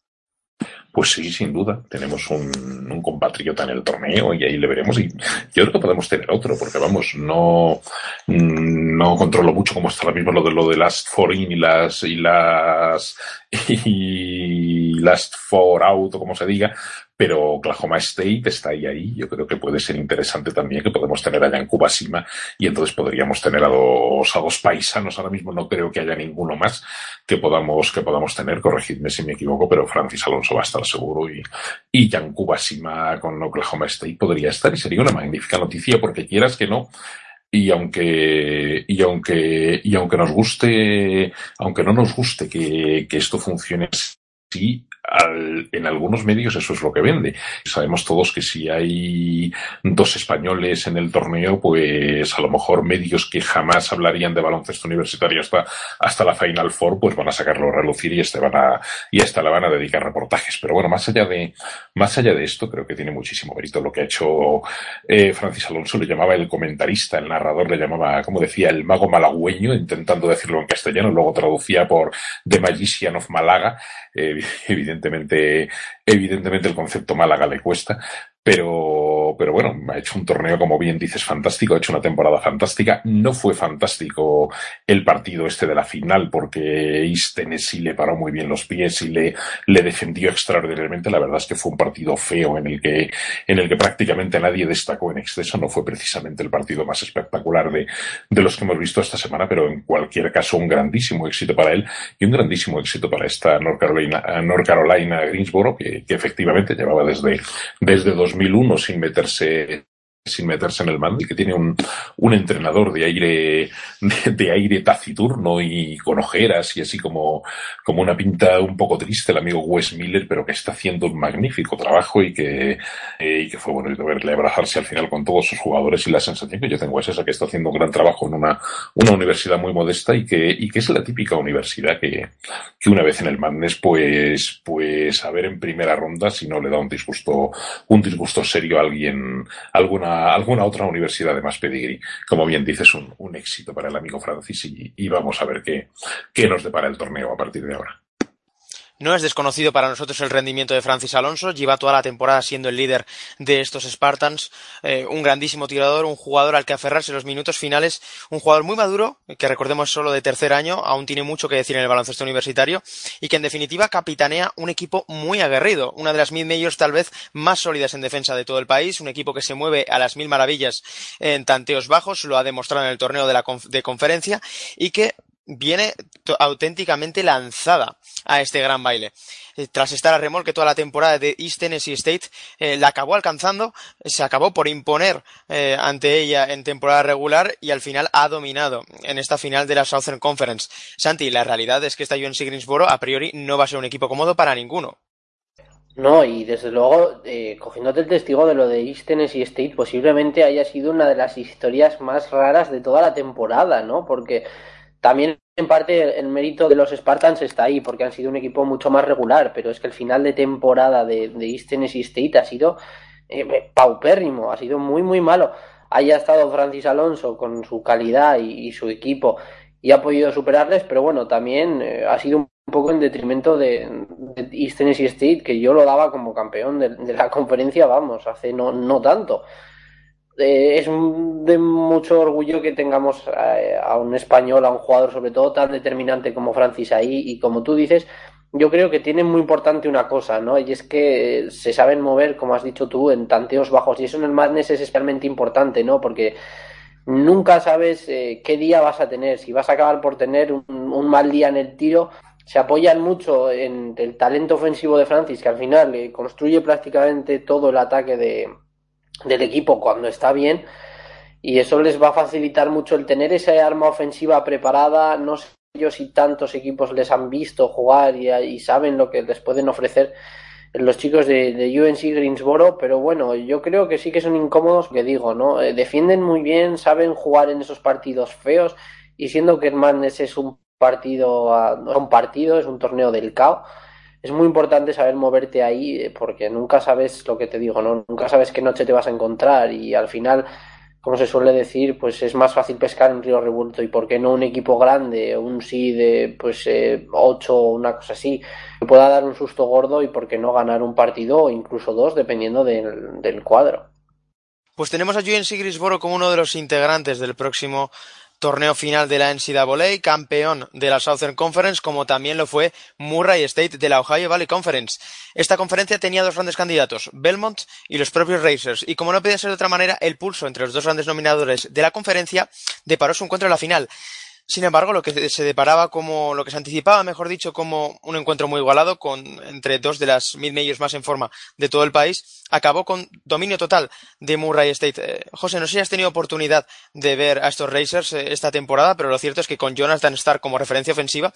Pues sí, sin duda. Tenemos un, compatriota en el torneo y ahí le veremos. Y yo creo que podemos tener otro, porque vamos, no, no controlo mucho cómo está ahora mismo lo de lo de las foreign y las y las [LAUGHS] y last four out o como se diga, pero Oklahoma State está ahí ahí. Yo creo que puede ser interesante también que podemos tener allá en Cubasima y entonces podríamos tener a dos, a dos paisanos. Ahora mismo no creo que haya ninguno más que podamos, que podamos tener. Corregidme si me equivoco, pero Francis Alonso va a estar seguro y, y Jan Cubasima con Oklahoma State podría estar y sería una magnífica noticia porque quieras que no, y aunque y aunque y aunque nos guste aunque no nos guste que, que esto funcione así en algunos medios eso es lo que vende. Sabemos todos que si hay dos españoles en el torneo, pues a lo mejor medios que jamás hablarían de baloncesto universitario hasta, hasta la Final Four, pues van a sacarlo a relucir y este van a, y hasta la van a dedicar reportajes. Pero bueno, más allá de, más allá de esto, creo que tiene muchísimo mérito lo que ha hecho eh, Francis Alonso, le llamaba el comentarista, el narrador le llamaba, como decía, el mago malagüeño, intentando decirlo en castellano, luego traducía por The Magician of Malaga, eh, evidentemente, evidentemente el concepto Málaga le cuesta, pero, pero bueno, ha hecho un torneo, como bien dices, fantástico, ha hecho una temporada fantástica. No fue fantástico el partido este de la final, porque East Tennessee le paró muy bien los pies y le, defendió extraordinariamente. La verdad es que fue un partido feo en el que, en el que prácticamente nadie destacó en exceso. No fue precisamente el partido más espectacular de, de los que hemos visto esta semana, pero en cualquier caso un grandísimo éxito para él y un grandísimo éxito para esta North Carolina, Greensboro, que, que efectivamente llevaba desde, desde 2001 sin meterse sin meterse en el mando y que tiene un, un entrenador de aire, de, aire taciturno y con ojeras y así como, como una pinta un poco triste, el amigo Wes Miller, pero que está haciendo un magnífico trabajo y que, eh, y que fue bonito verle abrazarse al final con todos sus jugadores y la sensación que yo tengo es esa, que está haciendo un gran trabajo en una, una universidad muy modesta y que, y que es la típica universidad que, que una vez en el Madness, pues, pues a ver en primera ronda si no le da un disgusto, un disgusto serio a alguien, alguna alguna otra universidad de más pedigrí. Como bien dices, un, un éxito para el amigo Francis y, y vamos a ver qué, qué nos depara el torneo a partir de ahora. No es desconocido para nosotros el rendimiento de Francis Alonso, lleva toda la temporada siendo el líder de estos Spartans, eh, un grandísimo tirador, un jugador al que aferrarse en los minutos finales, un jugador muy maduro, que recordemos solo de tercer año, aún tiene mucho que decir en el baloncesto universitario, y que en definitiva capitanea un equipo muy aguerrido, una de las mid-majors tal vez más sólidas en defensa de todo el país, un equipo que se mueve a las mil maravillas en tanteos bajos, lo ha demostrado en el torneo de la de conferencia, y que viene auténticamente lanzada a este gran baile. Eh, tras estar a remolque toda la temporada de East Tennessee State, eh, la acabó alcanzando, se acabó por imponer eh, ante ella en temporada regular y al final ha dominado en esta final de la Southern Conference. Santi, la realidad es que esta UNC Greensboro a priori no va a ser un equipo cómodo para ninguno. No, y desde luego, cogiéndote el testigo de lo de East Tennessee State, posiblemente haya sido una de las historias más raras de toda la temporada, ¿no? Porque también en parte el mérito de los Spartans está ahí, porque han sido un equipo mucho más regular, pero es que el final de temporada de, de East Tennessee State ha sido eh, paupérrimo, ha sido muy, muy malo. Haya estado Francis Alonso con su calidad y, su equipo y ha podido superarles, pero bueno, también eh, ha sido un poco en detrimento de, de, East Tennessee State, que yo lo daba como campeón de, de la conferencia, vamos, hace no, no tanto. Eh, es de mucho orgullo que tengamos eh, a, un español, a un jugador sobre todo tan determinante como Francis ahí y como tú dices, yo creo que tiene muy importante una cosa, ¿no? Y es que se saben mover, como has dicho tú, en tanteos bajos y eso en el Madness es especialmente importante, ¿no? Porque nunca sabes eh, qué día vas a tener, si vas a acabar por tener un, un, mal día en el tiro. Se apoyan mucho en el talento ofensivo de Francis, que al final construye prácticamente todo el ataque de, del equipo cuando está bien y eso les va a facilitar mucho el tener esa arma ofensiva preparada. No sé yo si tantos equipos les han visto jugar y, saben lo que les pueden ofrecer los chicos de, UNC Greensboro, pero bueno, yo creo que sí que son incómodos, que digo, ¿no? Eh, defienden muy bien, saben jugar en esos partidos feos y siendo que Hernández es un partido, a, un partido, es un torneo del caos. Es muy importante saber moverte ahí eh, porque nunca sabes lo que te digo, ¿no? Nunca sabes qué noche te vas a encontrar y al final, como se suele decir, pues es más fácil pescar en río revuelto y por qué no un equipo grande, un sí de pues eh, 8 o una cosa así, que pueda dar un susto gordo y por qué no ganar un partido o incluso dos dependiendo del, del cuadro. Pues tenemos a Julian Sigrisboro como uno de los integrantes del próximo torneo final de la NCAA, campeón de la Southern Conference, como también lo fue Murray State de la Ohio Valley Conference. Esta conferencia tenía dos grandes candidatos, Belmont y los propios Racers, y como no podía ser de otra manera, el pulso entre los dos grandes nominadores de la conferencia deparó su encuentro en la final. Sin embargo, lo que se deparaba como, lo que se anticipaba, mejor dicho, como un encuentro muy igualado con entre dos de las mid-majors más en forma de todo el país, acabó con dominio total de Murray State. Eh, José, no sé si has tenido oportunidad de ver a estos Racers eh, esta temporada, pero lo cierto es que con Jonathan Starr como referencia ofensiva,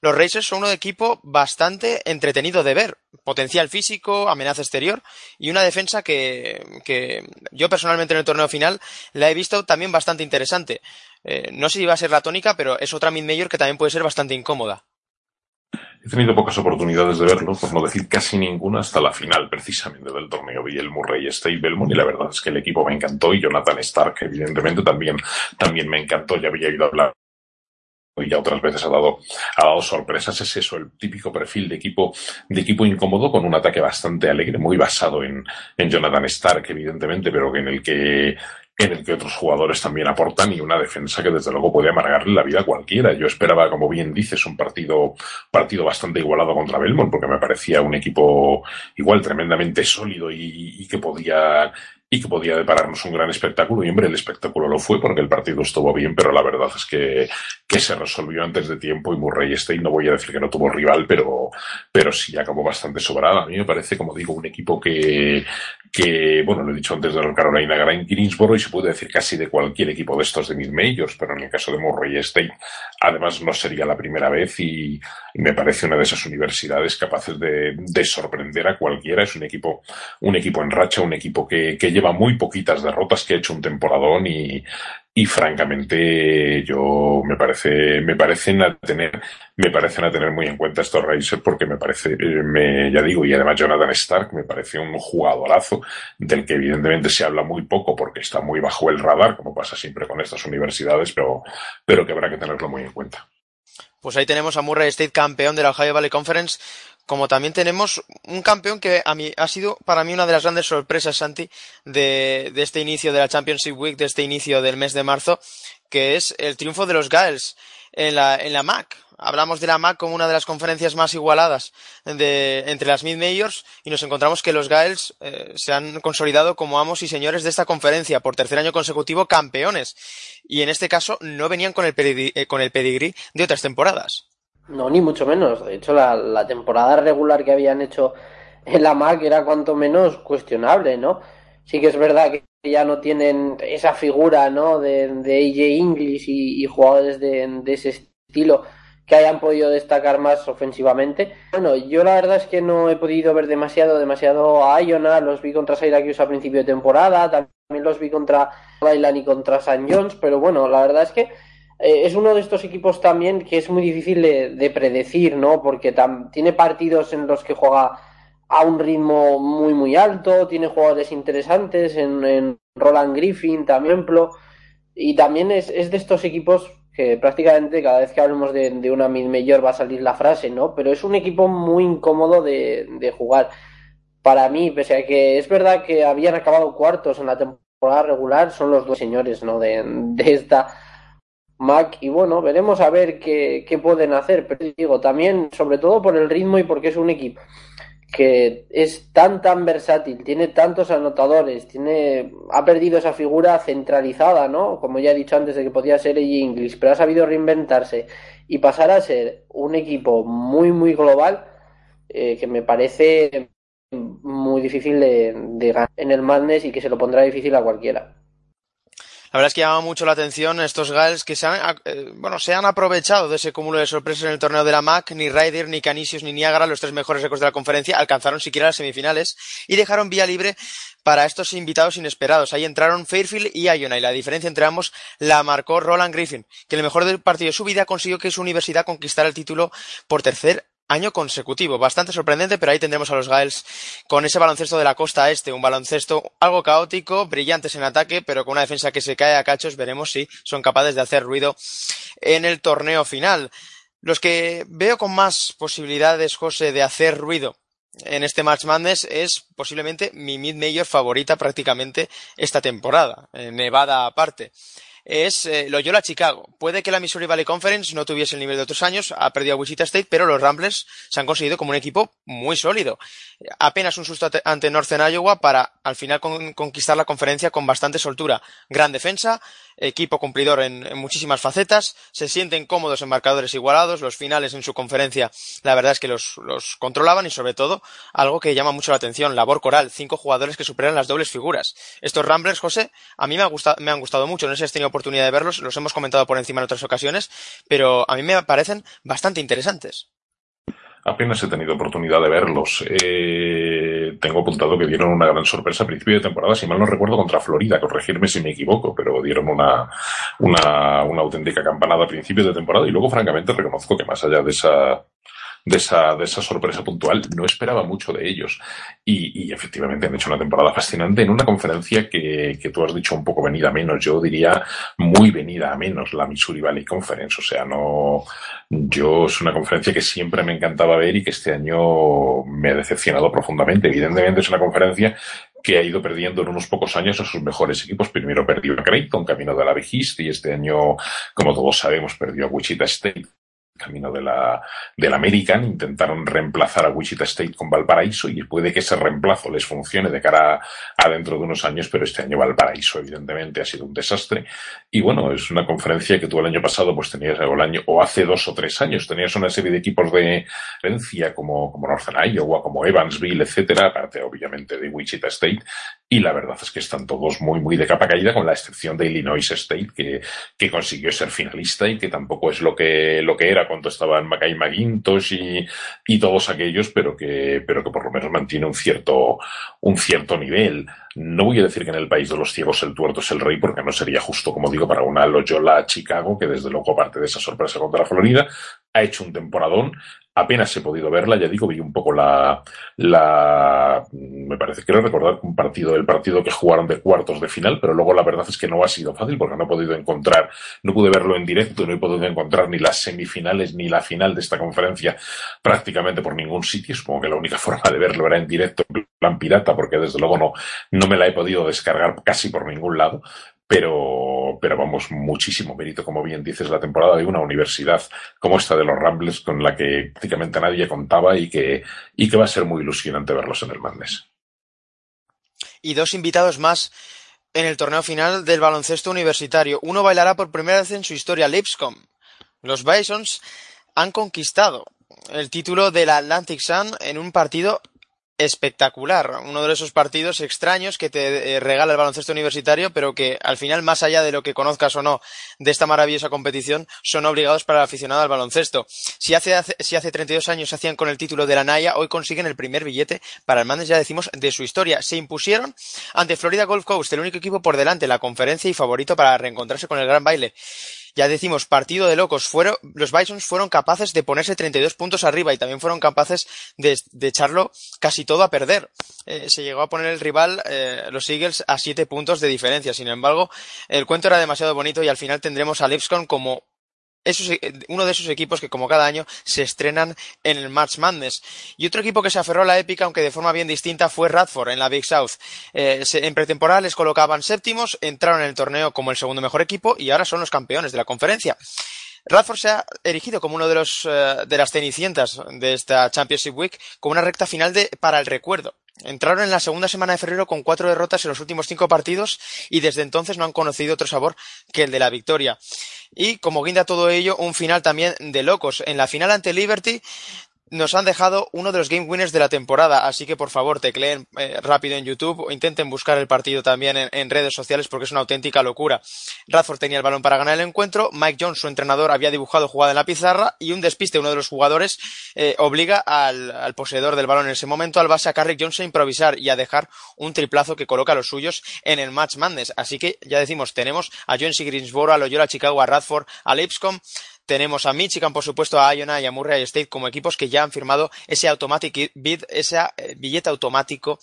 los Racers son un equipo bastante entretenido de ver. Potencial físico, amenaza exterior y una defensa que, que yo personalmente en el torneo final la he visto también bastante interesante. Eh, no sé si va a ser la tónica, pero es otra mid-major que también puede ser bastante incómoda. He tenido pocas oportunidades de verlo, por no decir casi ninguna, hasta la final precisamente del torneo. Vi el Murray State Belmont y la verdad es que el equipo me encantó y Jonathan Stark evidentemente también, también me encantó. Ya había ido a hablar y ya otras veces ha dado, ha dado sorpresas. Es eso, el típico perfil de equipo, de equipo incómodo con un ataque bastante alegre, muy basado en, en Jonathan Stark, evidentemente, pero en el que en el que otros jugadores también aportan y una defensa que desde luego puede amargarle la vida a cualquiera. Yo esperaba, como bien dices, un partido, partido bastante igualado contra Belmont, porque me parecía un equipo igual tremendamente sólido y, que podía y que podía depararnos un gran espectáculo. Y hombre, el espectáculo lo fue porque el partido estuvo bien, pero la verdad es que, que se resolvió antes de tiempo y Murray State, no voy a decir que no tuvo rival, pero, pero sí acabó bastante sobrada. A mí me parece, como digo, un equipo que, que, bueno, lo he dicho antes de la Carolina Grand Greensboro y se puede decir casi de cualquier equipo de estos de mid majors, pero en el caso de Murray State, además no sería la primera vez y, me parece una de esas universidades capaces de, de, sorprender a cualquiera. Es un equipo, un equipo en racha, un equipo que, que lleva muy poquitas derrotas, que ha hecho un temporadón y, y francamente yo me parece me parecen a tener me parecen a tener muy en cuenta estos Racers porque me parece eh, me, ya digo y además Jonathan Stark me parece un jugadorazo del que evidentemente se habla muy poco porque está muy bajo el radar como pasa siempre con estas universidades pero pero que habrá que tenerlo muy en cuenta. Pues ahí tenemos a Murray State campeón de la Ohio Valley Conference como también tenemos un campeón que a mí ha sido para mí una de las grandes sorpresas, Santi, de, de este inicio de la Championship Week, de este inicio del mes de marzo, que es el triunfo de los Gaels en la, en la MAC. Hablamos de la MAC como una de las conferencias más igualadas de, entre las mid-majors y nos encontramos que los Gaels eh, se han consolidado como amos y señores de esta conferencia por tercer año consecutivo campeones. Y en este caso no venían con el, eh, con el pedigrí de otras temporadas. No, ni mucho menos. De hecho, la, la, temporada regular que habían hecho en la MAC era cuanto menos cuestionable, ¿no? Sí que es verdad que ya no tienen esa figura, ¿no? De, de AJ English y, jugadores de, de, ese estilo que hayan podido destacar más ofensivamente. Bueno, yo la verdad es que no he podido ver demasiado, demasiado a Iona. Los vi contra Syracuse a principio de temporada, también los vi contra Bailan y contra San Jones, pero bueno, la verdad es que es uno de estos equipos también que es muy difícil de, de predecir, ¿no? Porque tiene partidos en los que juega a un ritmo muy, muy alto, tiene jugadores interesantes en, Roland Griffin, también, y también es, es, de estos equipos que prácticamente cada vez que hablemos de, una mid mayor va a salir la frase, ¿no? Pero es un equipo muy incómodo de, de jugar. Para mí, pese a que es verdad que habían acabado cuartos en la temporada regular, son los dos señores, ¿no? De, de esta Mac y bueno, veremos a ver qué, qué, pueden hacer, pero digo, también sobre todo por el ritmo y porque es un equipo que es tan tan versátil, tiene tantos anotadores, tiene ha perdido esa figura centralizada, ¿no? Como ya he dicho antes de que podía ser el English, pero ha sabido reinventarse y pasar a ser un equipo muy muy global eh, que me parece muy difícil de, de ganar en el Madness y que se lo pondrá difícil a cualquiera. La verdad es que llama mucho la atención estos Gales que se han, eh, bueno, se han aprovechado de ese cúmulo de sorpresas en el torneo de la MAC. Ni Ryder, ni Canisius, ni Niagara, los tres mejores récords de la conferencia, alcanzaron siquiera las semifinales y dejaron vía libre para estos invitados inesperados. Ahí entraron Fairfield y Iona y la diferencia entre ambos la marcó Roland Griffin, que en el mejor del partido de su vida consiguió que su universidad conquistara el título por tercer año consecutivo. Bastante sorprendente, pero ahí tendremos a los Gaels con ese baloncesto de la costa este, un baloncesto algo caótico, brillantes en ataque, pero con una defensa que se cae a cachos. Veremos si son capaces de hacer ruido en el torneo final. Los que veo con más posibilidades, José, de hacer ruido en este March Madness es posiblemente mi mid-major favorita prácticamente esta temporada, Nevada aparte es eh, Loyola Chicago. Puede que la Missouri Valley Conference no tuviese el nivel de otros años, ha perdido a Wichita State, pero los Ramblers se han conseguido como un equipo muy sólido. Apenas un susto ante Northern Iowa para al final conquistar la conferencia con bastante soltura. Gran defensa, equipo cumplidor en, muchísimas facetas, se sienten cómodos en marcadores igualados, los finales en su conferencia la verdad es que los, los controlaban y sobre todo algo que llama mucho la atención, labor coral, cinco jugadores que superan las dobles figuras. Estos Ramblers, José, a mí me, ha gustado, me han gustado mucho, no sé si has tenido oportunidad de verlos, los hemos comentado por encima en otras ocasiones, pero a mí me parecen bastante interesantes. Apenas he tenido oportunidad de verlos. Eh, tengo apuntado que dieron una gran sorpresa a principio de temporada, si mal no recuerdo, contra Florida, corregirme si me equivoco, pero dieron una, una, una auténtica campanada a principio de temporada y luego, francamente, reconozco que más allá de esa, de esa, de esa sorpresa puntual. No esperaba mucho de ellos. Y, y, efectivamente han hecho una temporada fascinante en una conferencia que, que tú has dicho un poco venida a menos. Yo diría muy venida a menos la Missouri Valley Conference. O sea, no, yo es una conferencia que siempre me encantaba ver y que este año me ha decepcionado profundamente. Evidentemente es una conferencia que ha ido perdiendo en unos pocos años a sus mejores equipos. Primero perdió a Creighton, camino de la Big y este año, como todos sabemos, perdió a Wichita State camino de la, del American, intentaron reemplazar a Wichita State con Valparaíso y puede que ese reemplazo les funcione de cara a, dentro de unos años, pero este año Valparaíso evidentemente ha sido un desastre. Y bueno, es una conferencia que tú el año pasado pues tenías, o el año, o hace dos o tres años, tenías una serie de equipos de herencia como, como Northern Iowa, como Evansville, etcétera, aparte obviamente de Wichita State, y la verdad es que están todos muy, muy de capa caída, con la excepción de Illinois State, que, que consiguió ser finalista y que tampoco es lo que, lo que era cuando estaban Mackay McGintosh y, y todos aquellos, pero que, pero que por lo menos mantiene un cierto, un cierto nivel. No voy a decir que en el país de los ciegos el tuerto es el rey, porque no sería justo, como digo, para una Loyola Chicago, que desde luego, aparte de esa sorpresa contra la Florida, ha hecho un temporadón, apenas he podido verla, ya digo, vi un poco la, la, me parece, quiero recordar un partido, el partido que jugaron de cuartos de final, pero luego la verdad es que no ha sido fácil porque no he podido encontrar, no pude verlo en directo, no he podido encontrar ni las semifinales ni la final de esta conferencia prácticamente por ningún sitio. Supongo que la única [LAUGHS] forma de verlo era en directo, en plan pirata, porque desde luego no, no me la he podido descargar casi por ningún lado, pero, pero vamos, muchísimo mérito, como bien dices, la temporada de una universidad como esta de los Rambles, con la que prácticamente nadie contaba y que, y que va a ser muy ilusionante verlos en el Madness. Y dos invitados más en el torneo final del baloncesto universitario. Uno bailará por primera vez en su historia, Lipscomb. Los Bisons han conquistado el título del Atlantic Sun en un partido espectacular. Uno de esos partidos extraños que te eh, regala el baloncesto universitario, pero que al final, más allá de lo que conozcas o no de esta maravillosa competición, son obligados para el aficionado al baloncesto. Si hace, si hace 32 años se hacían con el título de la Naya, hoy consiguen el primer billete para el Mandes, ya decimos, de su historia. Se impusieron ante Florida Golf Coast, el único equipo por delante, la conferencia y favorito para reencontrarse con el gran baile ya decimos, partido de locos. Fueron, los Bisons fueron capaces de ponerse 32 puntos arriba y también fueron capaces de, echarlo casi todo a perder. Eh, se llegó a poner el rival, eh, los Eagles, a 7 puntos de diferencia. Sin embargo, el cuento era demasiado bonito y al final tendremos a Lipscomb como eh, uno de esos equipos que como cada año se estrenan en el March Madness. Y otro equipo que se aferró a la épica, aunque de forma bien distinta, fue Radford en la Big South. Eh, en pretemporada les colocaban séptimos, entraron en el torneo como el segundo mejor equipo y ahora son los campeones de la conferencia. Radford se ha erigido como uno de los eh, de las cenicientas de esta Championship Week con una recta final de para el recuerdo. Entraron en la segunda semana de febrero con cuatro derrotas en los últimos cinco partidos y desde entonces no han conocido otro sabor que el de la victoria. Y como guinda todo ello, un final también de locos. En la final ante Liberty nos han dejado uno de los game winners de la temporada, así que por favor tecleen eh, rápido en YouTube o intenten buscar el partido también en, redes sociales porque es una auténtica locura. Radford tenía el balón para ganar el encuentro, Mike Jones, su entrenador, había dibujado jugada en la pizarra y un despiste, uno de los jugadores, eh, obliga al, poseedor del balón en ese momento, al base a Carrick Jones a improvisar y a dejar un triplazo que coloca a los suyos en el match madness. Así que ya decimos, tenemos a Jones y Greensboro, a Loyola Chicago, a Radford, a Lipscomb, tenemos a Michigan, por supuesto, a Iona y a Murray State como equipos que ya han firmado ese automatic bid, ese eh, billete automático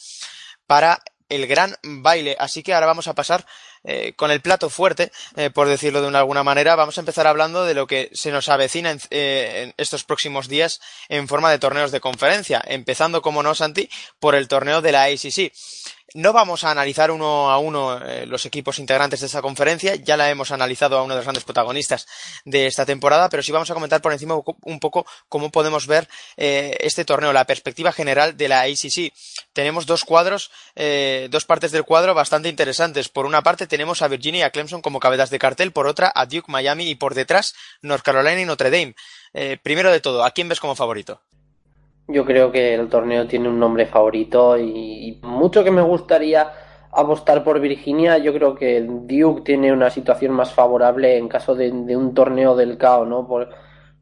para el gran baile. Así que ahora vamos a pasar eh, con el plato fuerte, eh, por decirlo de alguna manera. Vamos a empezar hablando de lo que se nos avecina en, en, estos próximos días en forma de torneos de conferencia, empezando, como no, Santi, por el torneo de la ACC. No vamos a analizar uno a uno eh, los equipos integrantes de esa conferencia, ya la hemos analizado a uno de los grandes protagonistas de esta temporada, pero sí vamos a comentar por encima un poco cómo podemos ver eh, este torneo, la perspectiva general de la ACC. Tenemos dos cuadros, eh, dos partes del cuadro bastante interesantes. Por una parte tenemos a Virginia y a Clemson como cabezas de cartel, por otra a Duke, Miami y por detrás North Carolina y Notre Dame. primero de todo, ¿a quién ves como favorito? Yo creo que el torneo tiene un nombre favorito y, mucho que me gustaría apostar por Virginia, yo creo que Duke tiene una situación más favorable en caso de, un torneo del caos, ¿no?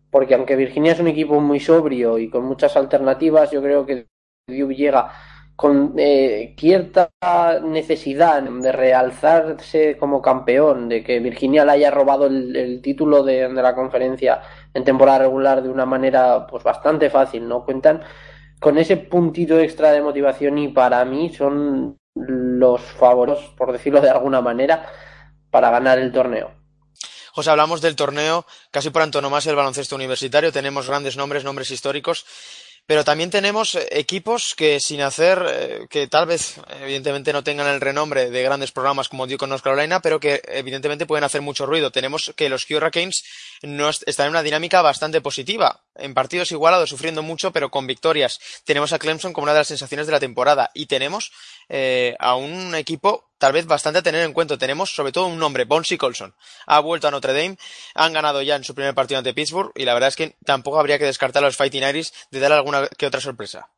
porque aunque Virginia es un equipo muy sobrio y con muchas alternativas, yo creo que Duke llega con eh, cierta necesidad de realzarse como campeón, de que Virginia le haya robado el, título de, la conferencia en temporada regular de una manera pues bastante fácil, ¿no? Cuentan con ese puntito extra de motivación y para mí son los favoritos, por decirlo de alguna manera, para ganar el torneo. José, hablamos del torneo casi por antonomasia el baloncesto universitario, tenemos grandes nombres, nombres históricos pero también tenemos eh, equipos que sin hacer, eh, que tal vez evidentemente no tengan el renombre de grandes programas como Duke North Carolina, pero que evidentemente pueden hacer mucho ruido. Tenemos que los Hurricanes no están en una dinámica bastante positiva, en partidos igualados, sufriendo mucho, pero con victorias. Tenemos a Clemson como una de las sensaciones de la temporada y tenemos eh, a un equipo tal vez bastante a tener en cuenta. Tenemos sobre todo un nombre, Bonsi Colson. Ha vuelto a Notre Dame, han ganado ya en su primer partido ante Pittsburgh y la verdad es que tampoco habría que descartar a los Fighting Irish de dar alguna que otra sorpresa.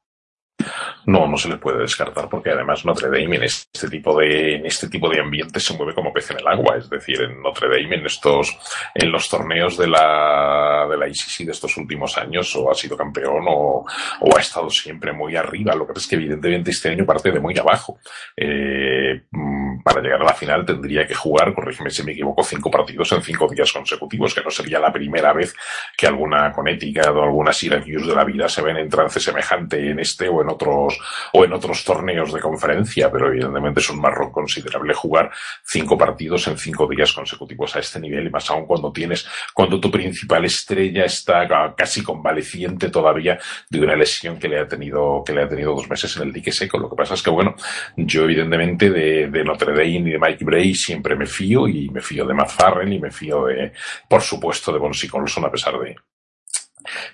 No, no se le puede descartar porque además Notre Dame en este tipo de en este tipo de ambiente se mueve como pez en el agua, es decir, en Notre Dame en estos en los torneos de la de la ICC de estos últimos años o ha sido campeón o, o ha estado siempre muy arriba. Lo que pasa es que evidentemente este año parte de muy abajo. Eh, para llegar a la final tendría que jugar, corrígeme si me equivoco, cinco partidos en cinco días consecutivos, que no sería la primera vez que alguna Connecticut o alguna Syracuse de la vida se ven en trance semejante en este o en otros o en otros torneos de conferencia, pero evidentemente es un marrón considerable jugar cinco partidos en cinco días consecutivos a este nivel y más aún cuando tienes, cuando tu principal estrella está casi convaleciente todavía de una lesión que le ha tenido, que le ha tenido dos meses en el dique seco. Lo que pasa es que bueno, yo evidentemente de, de Notre Dame y de Mike Bray siempre me fío y me fío de Matt Farrell y me fío de, por supuesto, de Bonsi Colson a pesar de,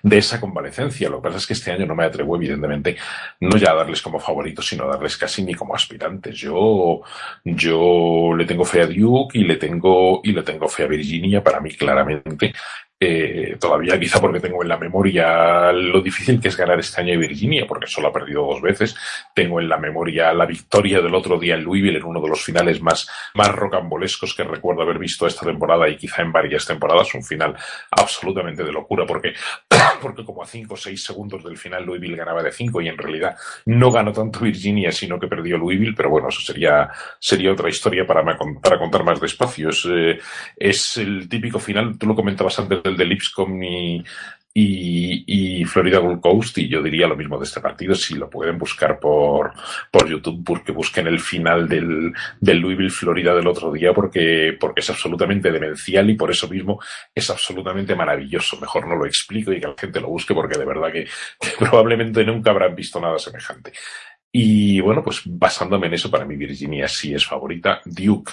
de esa convalecencia. Lo que pasa es que este año no me atrevo, evidentemente, no ya a darles como favoritos, sino a darles casi ni como aspirantes. Yo, yo le tengo fe a Duke y le tengo, y le tengo fe a Virginia. Para mí, claramente, eh, todavía quizá porque tengo en la memoria lo difícil que es ganar este año en Virginia, porque solo ha perdido dos veces. Tengo en la memoria la victoria del otro día en Louisville en uno de los finales más, más rocambolescos que recuerdo haber visto esta temporada y quizá en varias temporadas. Un final absolutamente de locura, porque, porque como a cinco o seis segundos del final Louisville ganaba de cinco y en realidad no ganó tanto Virginia, sino que perdió Louisville, pero bueno, eso sería, sería otra historia para, para contar más despacio. Es, eh, es el típico final, tú lo comentabas antes el de Lipscomb y, y, Florida Gold Coast y yo diría lo mismo de este partido si lo pueden buscar por, por YouTube porque busquen el final del, del Louisville Florida del otro día porque, porque es absolutamente demencial y por eso mismo es absolutamente maravilloso. Mejor no lo explico y que la gente lo busque porque de verdad que, que [LAUGHS] probablemente nunca habrán visto nada semejante. Y bueno pues basándome en eso para mí Virginia sí es favorita. Duke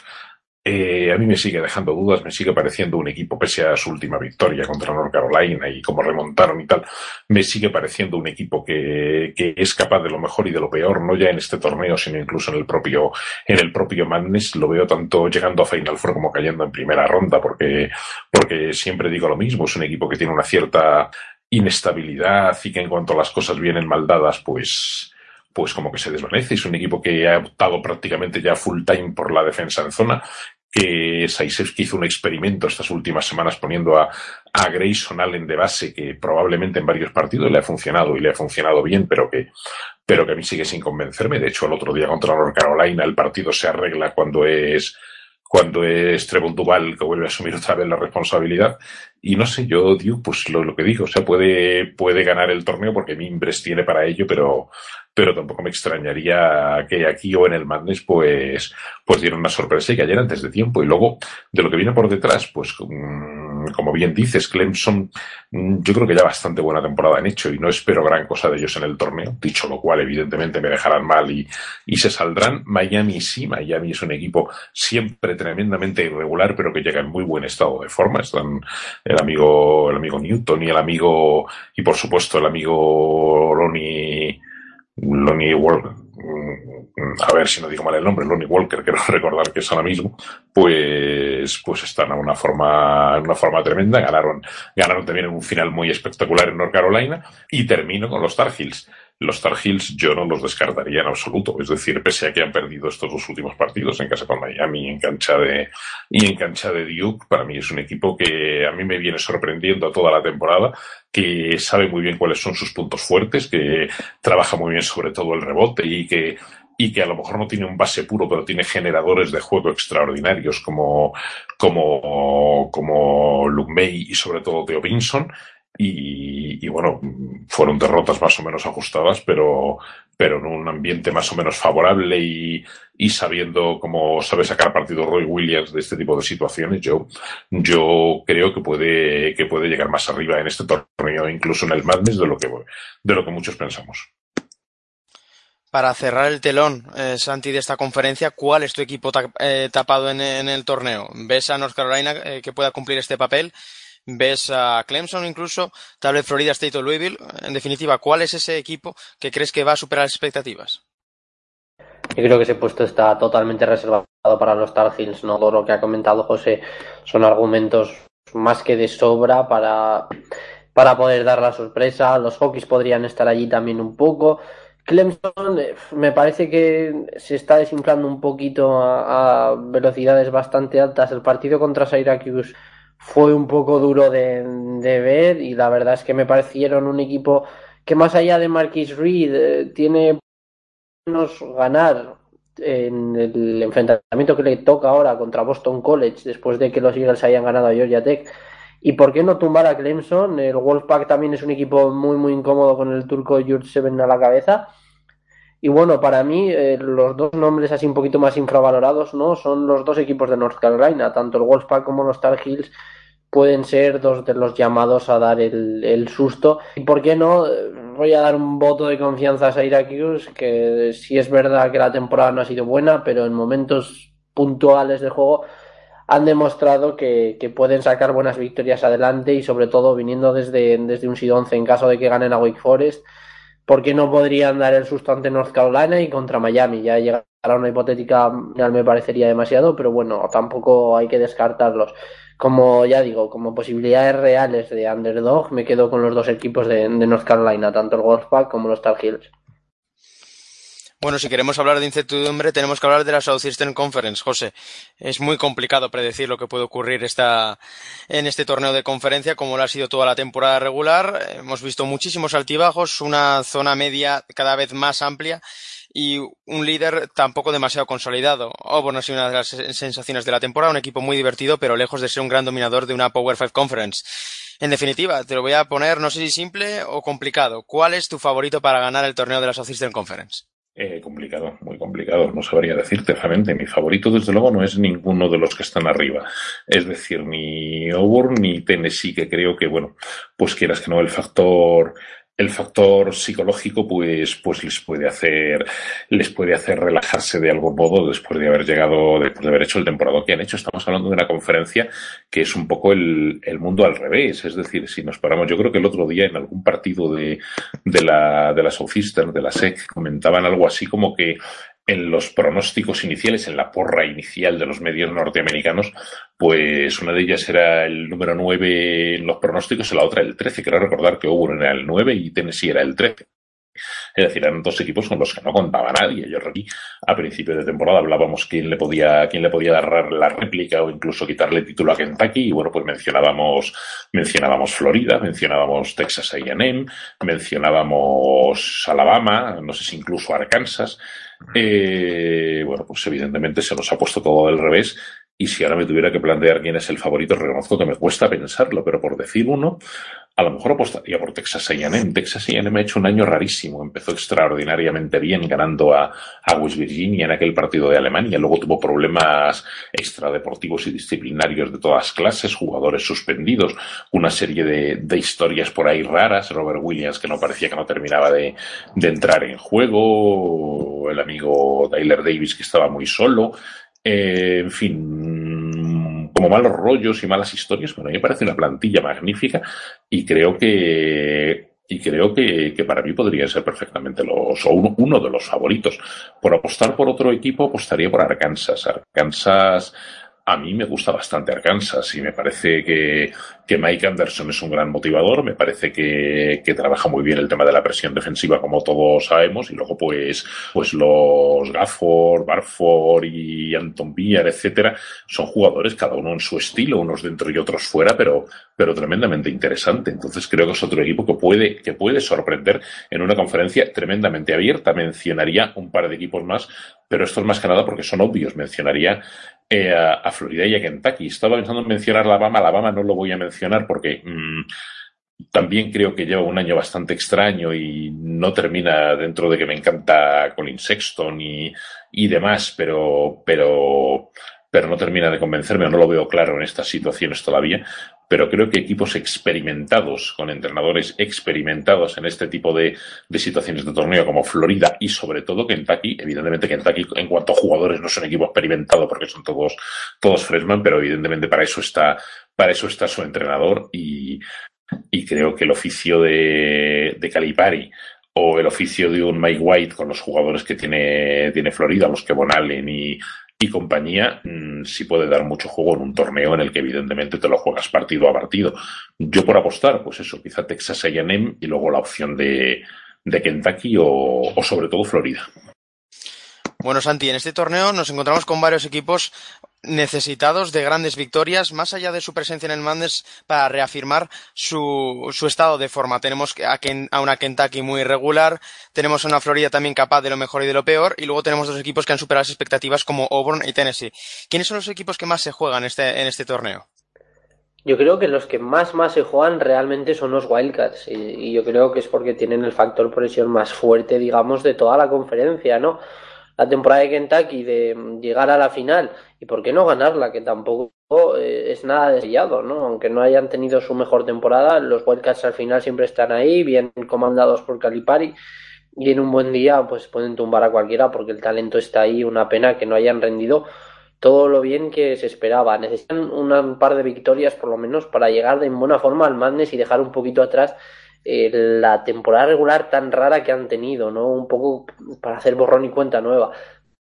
eh, a mí me sigue dejando dudas, me sigue pareciendo un equipo, pese a su última victoria contra North Carolina y cómo remontaron y tal, me sigue pareciendo un equipo que, que, es capaz de lo mejor y de lo peor, no ya en este torneo, sino incluso en el propio, en el propio Madness. Lo veo tanto llegando a Final Four como cayendo en primera ronda, porque, porque siempre digo lo mismo, es un equipo que tiene una cierta inestabilidad y que en cuanto las cosas vienen mal dadas, pues, pues como que se desvanece. Es un equipo que ha optado prácticamente ya full time por la defensa en zona, que Saisevski hizo un experimento estas últimas semanas poniendo a, Grayson Allen de base, que probablemente en varios partidos le ha funcionado y le ha funcionado bien, pero que, pero que a mí sigue sin convencerme. De hecho, el otro día contra North Carolina el partido se arregla cuando es cuando es Trevor Duval que vuelve a asumir otra vez la responsabilidad. Y no sé, yo, digo, pues lo, lo, que digo, o sea, puede, puede ganar el torneo porque Mimbres tiene para ello, pero, pero tampoco me extrañaría que aquí o en el Madness pues, pues dieran una sorpresa y ayer antes de tiempo. Y luego, de lo que viene por detrás, pues mm, como bien dices, Clemson, mm, yo creo que ya bastante buena temporada han hecho y no espero gran cosa de ellos en el torneo, dicho lo cual evidentemente me dejarán mal y, y se saldrán. Miami sí, Miami es un equipo siempre tremendamente irregular, pero que llega en muy buen estado de forma. Están el amigo, el amigo Newton y el amigo, y por supuesto el amigo Ronnie Lonnie Walker, a ver si no digo mal el nombre, Lonnie Walker, [LAUGHS] quiero recordar que es ahora mismo, pues, pues están a una forma, una forma tremenda, ganaron, ganaron también en un final muy espectacular en North Carolina, y termino con los Tar Heels los Tar Heels yo no los descartaría en absoluto. Es decir, pese a que han perdido estos dos últimos partidos en casa con Miami en cancha de, y en cancha de Duke, para mí es un equipo que a mí me viene sorprendiendo a toda la temporada, que sabe muy bien cuáles son sus puntos fuertes, que trabaja muy bien sobre todo el rebote y que y que a lo mejor no tiene un base puro, pero tiene generadores de juego extraordinarios como, como, como Luke May y sobre todo Theo Vinson. Y, bueno, fueron derrotas más o menos ajustadas, pero, pero en un ambiente más o menos favorable y, sabiendo cómo sabe sacar partido Roy Williams de este tipo de situaciones, yo, yo creo que puede, que puede llegar más arriba en este torneo, incluso en el Madness, de lo que, de lo que muchos pensamos. Para cerrar el telón, eh, Santi, de esta conferencia, ¿cuál es tu equipo eh, tapado en, en, el torneo? ¿Ves a North Carolina eh, que pueda cumplir este papel? Ves a Clemson incluso, tal vez Florida State o Louisville. En definitiva, ¿cuál es ese equipo que crees que va a superar las expectativas? Yo creo que ese puesto está totalmente reservado para los Tar Heels, ¿no? Todo lo que ha comentado José son argumentos más que de sobra para, para poder dar la sorpresa. Los Hawks podrían estar allí también un poco. Clemson eh, me parece que se está desinflando un poquito a, a velocidades bastante altas. El partido contra Syracuse fue un poco duro de, de, ver y la verdad es que me parecieron un equipo que más allá de Marquis Reed eh, tiene menos ganar en el enfrentamiento que le toca ahora contra Boston College después de que los Eagles hayan ganado a Georgia Tech. Y por qué no tumbar a Clemson el Wolfpack también es un equipo muy muy incómodo con el turco George Seven a la cabeza y bueno, para mí eh, los dos nombres así un poquito más infravalorados, ¿no? Son los dos equipos de North Carolina, tanto el Wolfpack como los Tar Heels pueden ser dos de los llamados a dar el, el, susto. Y por qué no, voy a dar un voto de confianza a Syracuse, que sí es verdad que la temporada no ha sido buena, pero en momentos puntuales del juego han demostrado que, que pueden sacar buenas victorias adelante y sobre todo viniendo desde, desde un SID 11 en caso de que ganen a Wake Forest ¿por qué no podrían dar el susto ante North Carolina y contra Miami? Ya llegar a una hipotética final me parecería demasiado, pero bueno, tampoco hay que descartarlos. Como ya digo, como posibilidades reales de underdog, me quedo con los dos equipos de, de North Carolina, tanto el Wolfpack como los Tar Heels. Bueno, si queremos hablar de incertidumbre, tenemos que hablar de la Southeastern Conference, José. Es muy complicado predecir lo que puede ocurrir esta, en este torneo de conferencia, como lo ha sido toda la temporada regular. Hemos visto muchísimos altibajos, una zona media cada vez más amplia y un líder tampoco demasiado consolidado. Auburn ha sido una de las sensaciones de la temporada, un equipo muy divertido, pero lejos de ser un gran dominador de una Power 5 Conference. En definitiva, te lo voy a poner, no sé si simple o complicado. ¿Cuál es tu favorito para ganar el torneo de la Southeastern Conference? Eh, complicado, muy complicado. No sabría decirte, realmente. Mi favorito, desde luego, no es ninguno de los que están arriba. Es decir, ni Auburn ni Tennessee, que creo que, bueno, pues quieras que no, el factor el factor psicológico pues pues les puede hacer les puede hacer relajarse de algún modo después de haber llegado después de haber hecho el temporada que han hecho. Estamos hablando de una conferencia que es un poco el, el mundo al revés. Es decir si nos paramos yo creo que el otro día en algún partido de, de la de la Southeastern de la SEC comentaban algo así como que en los pronósticos iniciales, en la porra inicial de los medios norteamericanos, pues una de ellas era el número 9 en los pronósticos y la otra el 13. Quiero recordar que Auburn era el 9 y Tennessee era el 13. Es decir, eran dos equipos con los que no contaba nadie. Yo aquí a principio de temporada hablábamos quién le podía, quién le podía dar la réplica o incluso quitarle título a Kentucky. Y bueno, pues mencionábamos, mencionábamos Florida, mencionábamos Texas A&M, mencionábamos Alabama, no sé si incluso Arkansas. Eh, bueno, pues evidentemente se nos ha puesto todo del revés y si ahora me tuviera que plantear quién es el favorito, reconozco que me cuesta pensarlo, pero por decir uno, a lo mejor apostaría por Texas A&M. Texas A&M ha hecho un año rarísimo. Empezó extraordinariamente bien ganando a, a, West Virginia en aquel partido de Alemania. Luego tuvo problemas extradeportivos y disciplinarios de todas clases, jugadores suspendidos, una serie de, de historias por ahí raras. Robert Williams que no parecía que no terminaba de, de entrar en juego. El amigo Tyler Davis que estaba muy solo. Eh, en fin, malos rollos y malas historias, bueno, a mí me parece una plantilla magnífica y creo que y creo que, que, para mí podría ser perfectamente los, o uno, uno, de los favoritos. Por apostar por otro equipo, apostaría por Arkansas. Arkansas a mí me gusta bastante Arkansas y me parece que, que Mike Anderson es un gran motivador, me parece que, que, trabaja muy bien el tema de la presión defensiva como todos sabemos y luego pues, pues los Gafford, Barford y Anton Villar, etcétera, son jugadores cada uno en su estilo, unos dentro y otros fuera, pero, pero tremendamente interesante. Entonces creo que es otro equipo que puede, que puede sorprender en una conferencia tremendamente abierta. Mencionaría un par de equipos más, pero esto es más que nada porque son obvios. Mencionaría eh, a, Florida y a Kentucky. Estaba pensando en mencionar Alabama. Alabama no lo voy a mencionar porque mmm, también creo que lleva un año bastante extraño y no termina dentro de que me encanta Colin Sexton y, y demás, pero, pero, pero no termina de convencerme o no lo veo claro en estas situaciones todavía pero creo que equipos experimentados, con entrenadores experimentados en este tipo de, situaciones de torneo como Florida y sobre todo Kentucky, evidentemente Kentucky en cuanto a jugadores no es un equipo experimentado porque son todos, todos freshman, pero evidentemente para eso está, para eso está su entrenador y, y creo que el oficio de, de Calipari o el oficio de un Mike White con los jugadores que tiene, tiene Florida, los que Von Allen y, y compañía mmm, sí puede dar mucho juego en un torneo en el que evidentemente te lo juegas partido a partido. Yo por apostar, pues eso, quizá Texas A&M y luego la opción de, Kentucky o, o sobre todo Florida. Bueno, Santi, en este torneo nos encontramos con varios equipos necesitados de grandes victorias, más allá de su presencia en el Madness, para reafirmar su, su estado de forma. Tenemos a, Ken, a, una Kentucky muy irregular, tenemos a una Florida también capaz de lo mejor y de lo peor, y luego tenemos dos equipos que han superado las expectativas como Auburn y Tennessee. ¿Quiénes son los equipos que más se juegan este, en este torneo? Yo creo que los que más más se juegan realmente son los Wildcats y, y yo creo que es porque tienen el factor presión más fuerte, digamos, de toda la conferencia, ¿no? La temporada de Kentucky de llegar a la final y por qué no ganarla, que tampoco es nada desviado, ¿no? Aunque no hayan tenido su mejor temporada, los Wildcats al final siempre están ahí, bien comandados por Calipari y en un buen día pues pueden tumbar a cualquiera porque el talento está ahí, una pena que no hayan rendido todo lo bien que se esperaba. Necesitan un par de victorias por lo menos para llegar de buena forma al Madness y dejar un poquito atrás eh, la temporada regular tan rara que han tenido, ¿no? Un poco para hacer borrón y cuenta nueva.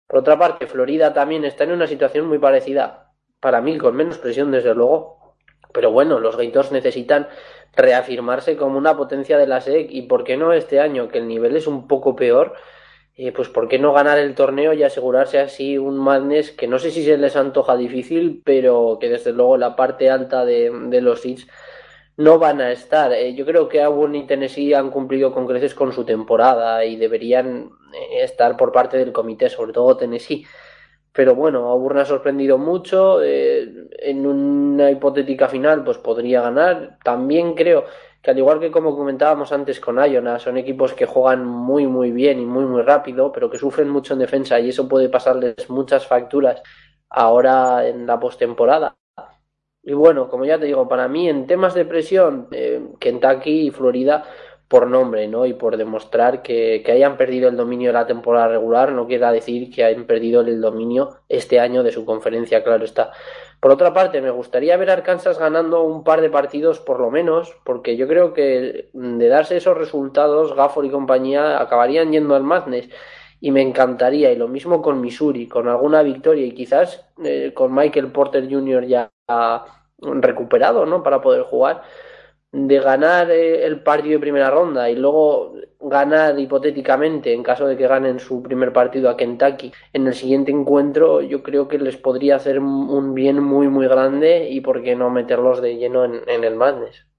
Por otra parte, Florida también está en una situación muy parecida, para mí, con menos presión, desde luego. Pero bueno, los Gators necesitan reafirmarse como una potencia de la SEC y por qué no este año, que el nivel es un poco peor, eh, pues por qué no ganar el torneo y asegurarse así un Madness que no sé si se les antoja difícil, pero que desde luego la parte alta de, los seeds no van a estar. Eh, yo creo que Auburn y Tennessee han cumplido con creces con su temporada y deberían eh, estar por parte del comité, sobre todo Tennessee. Pero bueno, Auburn ha sorprendido mucho. Eh, en una hipotética final, pues podría ganar. También creo que, al igual que como comentábamos antes con Iona, son equipos que juegan muy, muy bien y muy, muy rápido, pero que sufren mucho en defensa y eso puede pasarles muchas facturas ahora en la postemporada. Y bueno, como ya te digo, para mí en temas de presión, eh, Kentucky y Florida por nombre, ¿no? Y por demostrar que, que, hayan perdido el dominio de la temporada regular, no quiera decir que hayan perdido el dominio este año de su conferencia, claro está. Por otra parte, me gustaría ver a Arkansas ganando un par de partidos por lo menos, porque yo creo que de darse esos resultados, Gafford y compañía acabarían yendo al Madness y me encantaría, y lo mismo con Missouri, con alguna victoria y quizás eh, con Michael Porter Jr. ya recuperado, ¿no? Para poder jugar, de ganar eh, el partido de primera ronda y luego ganar hipotéticamente, en caso de que ganen su primer partido a Kentucky, en el siguiente encuentro, yo creo que les podría hacer un bien muy, muy grande y por qué no meterlos de lleno en, en el Madness.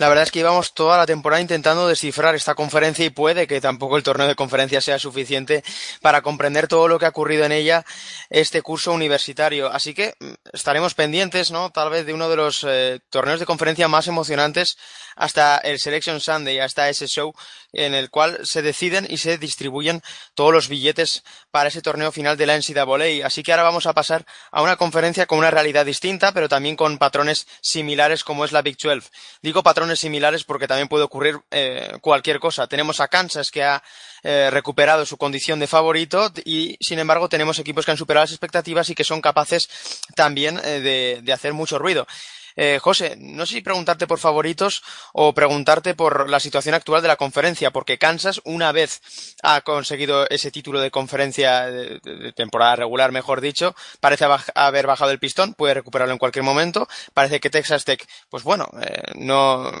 La verdad es que íbamos toda la temporada intentando descifrar esta conferencia y puede que tampoco el torneo de conferencia sea suficiente para comprender todo lo que ha ocurrido en ella este curso universitario. Así que mm, estaremos pendientes, ¿no? Tal vez de uno de los eh, torneos de conferencia más emocionantes hasta el Selection Sunday, hasta ese show en el cual se deciden y se distribuyen todos los billetes para ese torneo final de la NCAA. Así que ahora vamos a pasar a una conferencia con una realidad distinta, pero también con patrones similares como es la Big 12. Digo patrones similares porque también puede ocurrir eh, cualquier cosa. Tenemos a Kansas que ha eh, recuperado su condición de favorito y sin embargo tenemos equipos que han superado las expectativas y que son capaces también eh, de hacer mucho ruido. Eh, José, no sé si preguntarte por favoritos o preguntarte por la situación actual de la conferencia, porque Kansas una vez ha conseguido ese título de conferencia de, temporada regular, mejor dicho, parece haber bajado el pistón, puede recuperarlo en cualquier momento. Parece que Texas Tech, pues bueno, eh, no,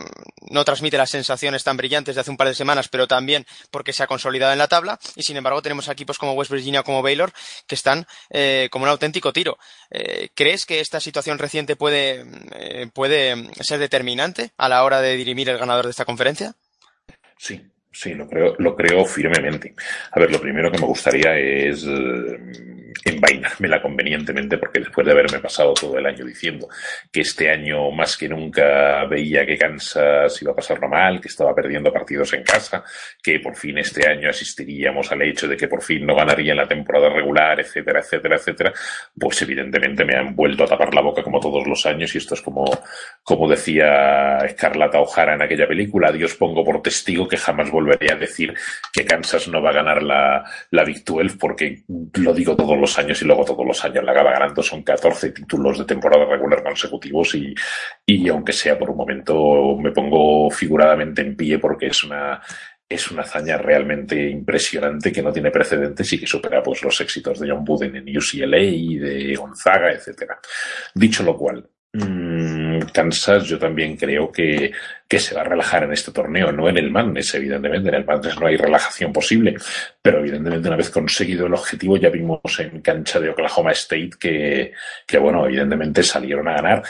no transmite las sensaciones tan brillantes de hace un par de semanas, pero también porque se ha consolidado en la tabla. Y sin embargo tenemos equipos como West Virginia, como Baylor, que están eh, como un auténtico tiro. ¿Crees que esta situación reciente puede eh, puede ser determinante a la hora de dirimir el ganador de esta conferencia? Sí, sí, lo creo, lo creo firmemente. A ver, lo primero que me gustaría es eh, envainármela convenientemente porque después de haberme pasado todo el año diciendo que este año más que nunca veía que Kansas iba a pasarlo mal, que estaba perdiendo partidos en casa, que por fin este año asistiríamos al hecho de que por fin no ganaría en la temporada regular, etcétera, etcétera, etcétera, pues evidentemente me han vuelto a tapar la boca como todos los años y esto es como, como decía Escarlata O'Hara en aquella película, Dios pongo por testigo que jamás volveré a decir que Kansas no va a ganar la, la Big 12 porque lo digo todos los años y luego todos los años la acaba ganando. Son 14 títulos de temporada regular consecutivos y, y aunque sea por un momento me pongo figuradamente en pie porque es una, es una hazaña realmente impresionante que no tiene precedentes y que supera pues, los éxitos de John Buden en UCLA y de Gonzaga, etcétera. Dicho lo cual, mmm, Kansas yo también creo que, que se va a relajar en este torneo, no en el Madness, evidentemente, en el Madness no hay relajación posible, pero evidentemente una vez conseguido el objetivo ya vimos en cancha de Oklahoma State que, que bueno, evidentemente salieron a ganar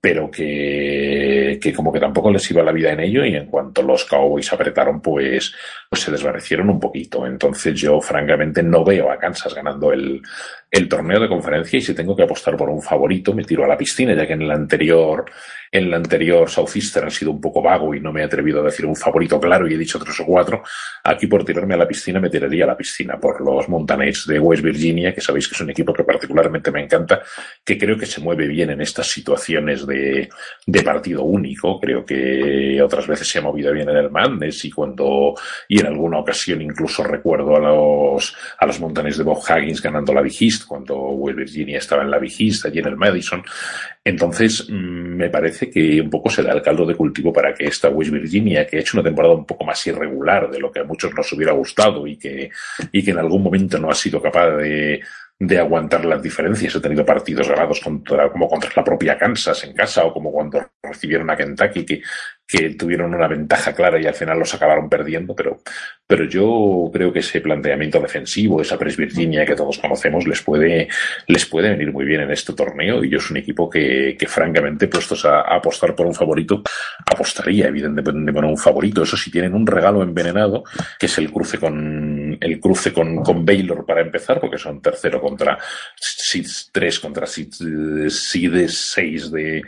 pero que, que, como que tampoco les iba la vida en ello y en cuanto los Cowboys apretaron, pues, pues se desvanecieron un poquito. Entonces yo francamente no veo a Kansas ganando el, el torneo de conferencia y si tengo que apostar por un favorito me tiro a la piscina, ya que en el anterior, en el anterior Southeastern ha sido un poco vago y no me he atrevido a decir un favorito claro y he dicho tres o cuatro. Aquí por tirarme a la piscina me tiraría a la piscina por los Montanets de West Virginia, que sabéis que es un equipo que particularmente me encanta, que creo que se mueve bien en estas situaciones de, de partido único. Creo que otras veces se ha movido bien en el Madness y cuando, y en alguna ocasión incluso recuerdo a los, a los Montanets de Bob Huggins ganando la Vigista cuando West Virginia estaba en la vigista allí en el Madison. Entonces, mm, me parece que un poco se da el caldo de cultivo para que esta West Virginia, que ha hecho una temporada un poco más irregular de lo que a muchos nos hubiera gustado y que, y que en algún momento no ha sido capaz de, de aguantar las diferencias. He tenido partidos ganados contra, como contra la propia Kansas en casa o como cuando recibieron a Kentucky, que, que tuvieron una ventaja clara y al final los acabaron perdiendo, pero, pero yo creo que ese planteamiento defensivo, esa Press Virginia que todos conocemos, les puede, les puede venir muy bien en este torneo y yo es un equipo que, que francamente, puestos a, apostar por un favorito, apostaría evidentemente por un favorito. Eso sí, tienen un regalo envenenado, que es el cruce con, el cruce con, con Baylor para empezar, porque son tercero contra Seeds 3 contra Seeds 6 de,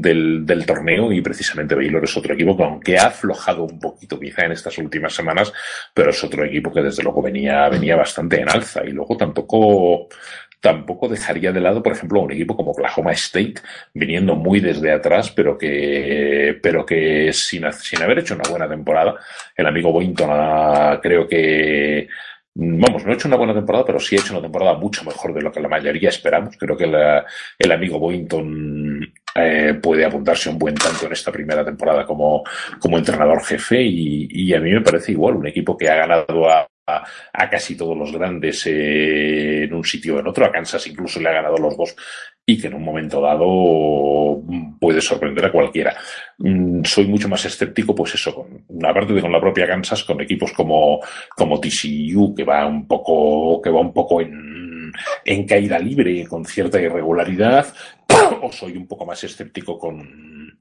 del, del, torneo y precisamente Baylor es otro equipo que aunque ha aflojado un poquito quizá en estas últimas semanas, pero es otro equipo que desde luego venía, venía bastante en alza y luego tampoco tampoco dejaría de lado, por ejemplo, un equipo como Oklahoma State, viniendo muy desde atrás, pero que, pero que sin, sin haber hecho una buena temporada, el amigo Boynton creo que Vamos, no ha hecho una buena temporada, pero sí ha hecho una temporada mucho mejor de lo que la mayoría esperamos. Creo que la, el amigo Boynton eh, puede apuntarse un buen tanto en esta primera temporada como, como entrenador jefe y, y, a mí me parece igual un equipo que ha ganado a a, casi todos los grandes en un sitio o en otro. A Kansas incluso le ha ganado los dos y que en un momento dado puede sorprender a cualquiera. Mm, soy mucho más escéptico, pues eso, con, aparte de con la propia Kansas, con equipos como, como TCU, que va un poco, que va un poco en, en caída libre, con cierta irregularidad, o soy un poco más escéptico con,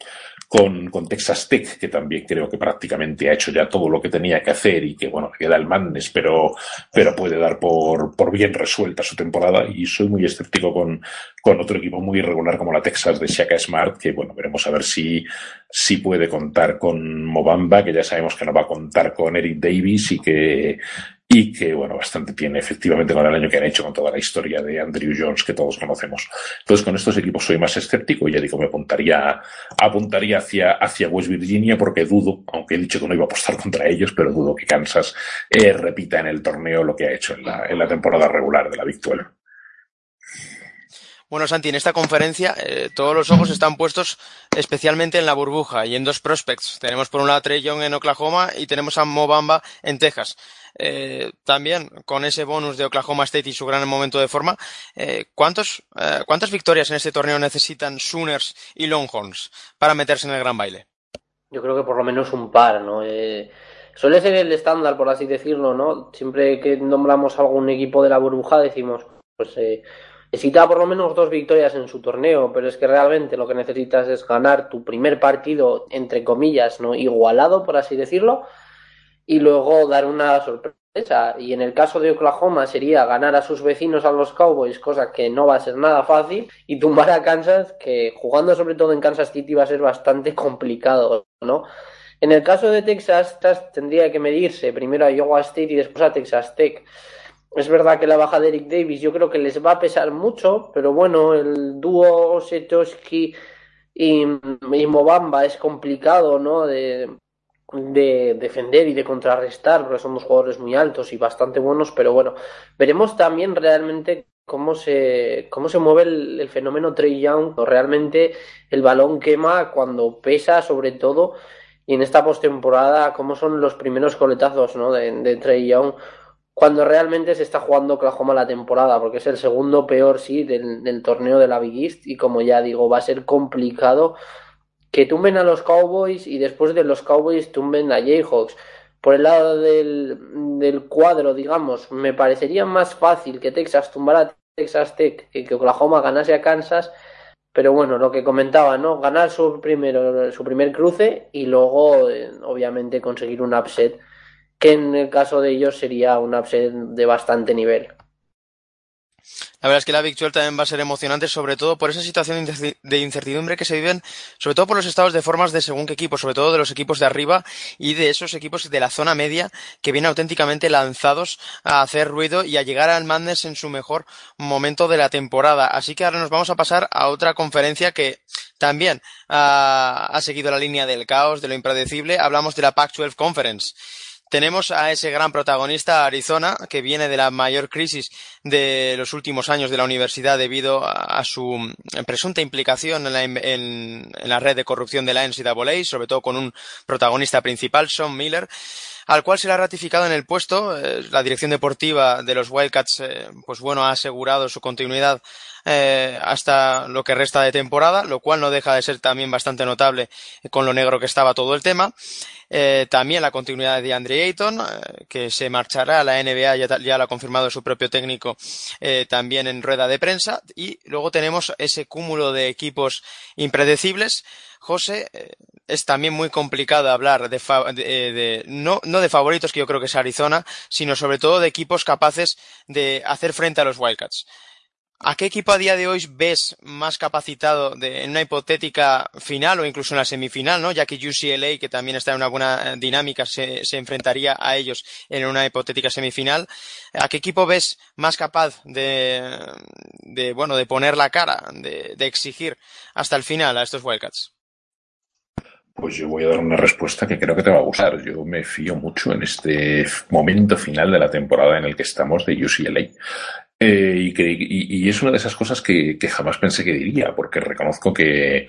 con, Texas Tech, que también creo que prácticamente ha hecho ya todo lo que tenía que hacer y que, bueno, queda el Madness, pero, pero puede dar por, por bien resuelta su temporada. Y soy muy escéptico con, con otro equipo muy irregular como la Texas de Shaka Smart, que, bueno, veremos a ver si, si puede contar con Mobamba, que ya sabemos que no va a contar con Eric Davis y que, y que, bueno, bastante tiene efectivamente con el año que han hecho, con toda la historia de Andrew Jones que todos conocemos. Entonces, con estos equipos soy más escéptico y ya digo, me apuntaría, apuntaría hacia, hacia West Virginia porque dudo, aunque he dicho que no iba a apostar [LAUGHS] contra ellos, pero dudo que Kansas eh, repita en el torneo lo que ha hecho en la, en la temporada regular de la Victual. Bueno, Santi, en esta conferencia eh, todos los ojos están puestos especialmente en la burbuja y en dos prospects. Tenemos por un lado a Trey Young en Oklahoma y tenemos a Mobamba en Texas. Eh, también con ese bonus de Oklahoma State y su gran momento de forma, eh, ¿cuántos, eh, ¿cuántas victorias en este torneo necesitan Sooners y Longhorns para meterse en el gran baile? Yo creo que por lo menos un par, ¿no? suele ser el estándar, por así decirlo, ¿no? Siempre que nombramos algún equipo de la burbuja decimos, pues necesita por lo menos dos victorias en su torneo, pero es que realmente lo que necesitas es ganar tu primer partido, entre comillas, no igualado, por así decirlo, y luego dar una sorpresa. Y en el caso de Oklahoma sería ganar a sus vecinos a los Cowboys, cosa que no va a ser nada fácil, y tumbar a Kansas, que jugando sobre todo en Kansas City va a ser bastante complicado, ¿no? En el caso de Texas, tendría que medirse primero a Iowa State y después a Texas Tech. Es verdad que la baja de Eric Davis yo creo que les va a pesar mucho, pero bueno, el dúo Setoshi y, y Mobamba es complicado, ¿no? De, de defender y de contrarrestar, porque son dos jugadores muy altos y bastante buenos, pero bueno, veremos también realmente cómo se, cómo se mueve el, fenómeno Trey Young, realmente el balón quema cuando pesa sobre todo, y en esta postemporada cómo son los primeros coletazos ¿no? de, de Trey Young cuando realmente se está jugando Oklahoma la temporada, porque es el segundo peor, sí, del, torneo de la Big East, y como ya digo, va a ser complicado que tumben a los Cowboys y después de los Cowboys tumben a Jayhawks. Por el lado del, del cuadro, digamos, me parecería más fácil que Texas tumbara a Texas Tech que que Oklahoma ganase a Kansas, pero bueno, lo que comentaba, ¿no? Ganar su, primero, su primer cruce y luego, eh, obviamente, conseguir un upset que en el caso de ellos sería un upset de bastante nivel. La verdad es que la Big también va a ser emocionante, sobre todo por esa situación de incertidumbre que se viven, sobre todo por los estados de formas de según qué equipo, sobre todo de los equipos de arriba y de esos equipos de la zona media que vienen auténticamente lanzados a hacer ruido y a llegar al Madness en su mejor momento de la temporada. Así que ahora nos vamos a pasar a otra conferencia que también ha seguido la línea del caos, de lo impredecible. Hablamos de la Pac-12 Conference tenemos a ese gran protagonista, Arizona, que viene de la mayor crisis de los últimos años de la universidad debido a, su presunta implicación en la, red de corrupción de la NCAA, sobre todo con un protagonista principal, Sean Miller al cual se le ha ratificado en el puesto. Eh, la dirección deportiva de los Wildcats, eh, pues bueno, ha asegurado su continuidad eh, hasta lo que resta de temporada, lo cual no deja de ser también bastante notable con lo negro que estaba todo el tema. Eh, también la continuidad de Andre Ayton, eh, que se marchará a la NBA, ya, lo ha confirmado su propio técnico eh, también en rueda de prensa. Y luego tenemos ese cúmulo de equipos impredecibles. José, es también muy complicado hablar de, de, no, no de favoritos, que yo creo que es Arizona, sino sobre todo de equipos capaces de hacer frente a los Wildcats. ¿A qué equipo a día de hoy ves más capacitado en una hipotética final o incluso en la semifinal, ¿no? ya que UCLA, que también está en una buena dinámica, se, enfrentaría a ellos en una hipotética semifinal? ¿A qué equipo ves más capaz de, bueno, de poner la cara, de, de exigir hasta el final a estos Wildcats? Pues yo voy a dar una respuesta que creo que te va a gustar. Yo me fío mucho en este momento final de la temporada en el que estamos de UCLA. Eh, y, y, es una de esas cosas que, jamás pensé que diría, porque reconozco que,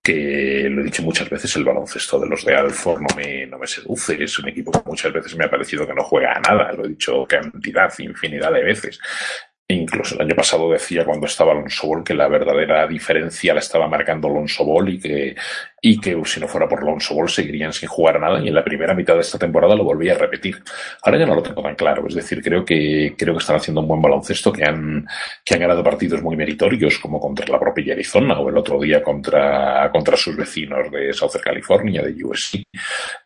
que lo he dicho muchas veces, el baloncesto de los de Alford no me, no me seduce. Es un equipo que muchas veces me ha parecido que no juega a nada. Lo he dicho cantidad, infinidad de veces. Incluso el año pasado decía cuando estaba Alonso Ball que la verdadera diferencia la estaba marcando Alonso Ball y que, y que si no fuera por Alonso Ball seguirían sin jugar nada y en la primera mitad de esta temporada lo volví a repetir. Ahora ya no lo tengo tan claro, es decir, creo que, creo que están haciendo un buen baloncesto, que han, que han ganado partidos muy meritorios como contra la propia Arizona o el otro día contra, contra sus vecinos de Southern California, de USC.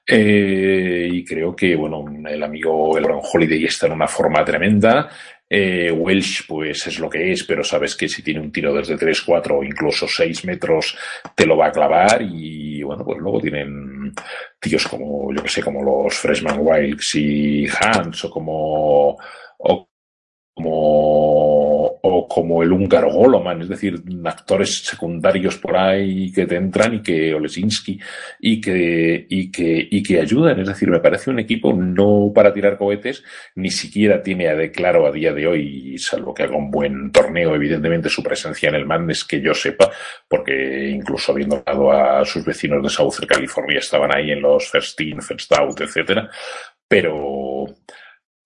Eh, y creo que, bueno, el amigo Elron Holiday está en una forma tremenda. Eh, Welsh, pues es lo que es, pero sabes que si tiene un tiro desde 3, 4 o incluso 6 metros, te lo va a clavar. Y bueno, pues luego tienen tíos como, yo que sé, como los Freshman Wilds y Hans o como, o como como el húngaro Goloman, es decir, actores secundarios por ahí que te entran y que Olesinski y que, y que, y que ayudan. Es decir, me parece un equipo no para tirar cohetes, ni siquiera tiene a de claro a día de hoy, salvo que haga un buen torneo, evidentemente su presencia en el Madness que yo sepa, porque incluso habiendo dado a sus vecinos de Southern California estaban ahí en los First In, First Out, etcétera. Pero,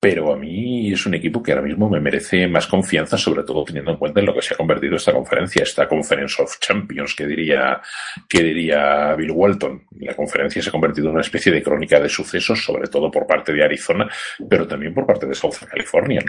pero a mí es un equipo que ahora mismo me merece más confianza, sobre todo teniendo en cuenta en lo que se ha convertido esta conferencia, esta Conference of Champions que diría, que diría Bill Walton. La conferencia se ha convertido en una especie de crónica de sucesos, sobre todo por parte de Arizona, pero también por parte de South California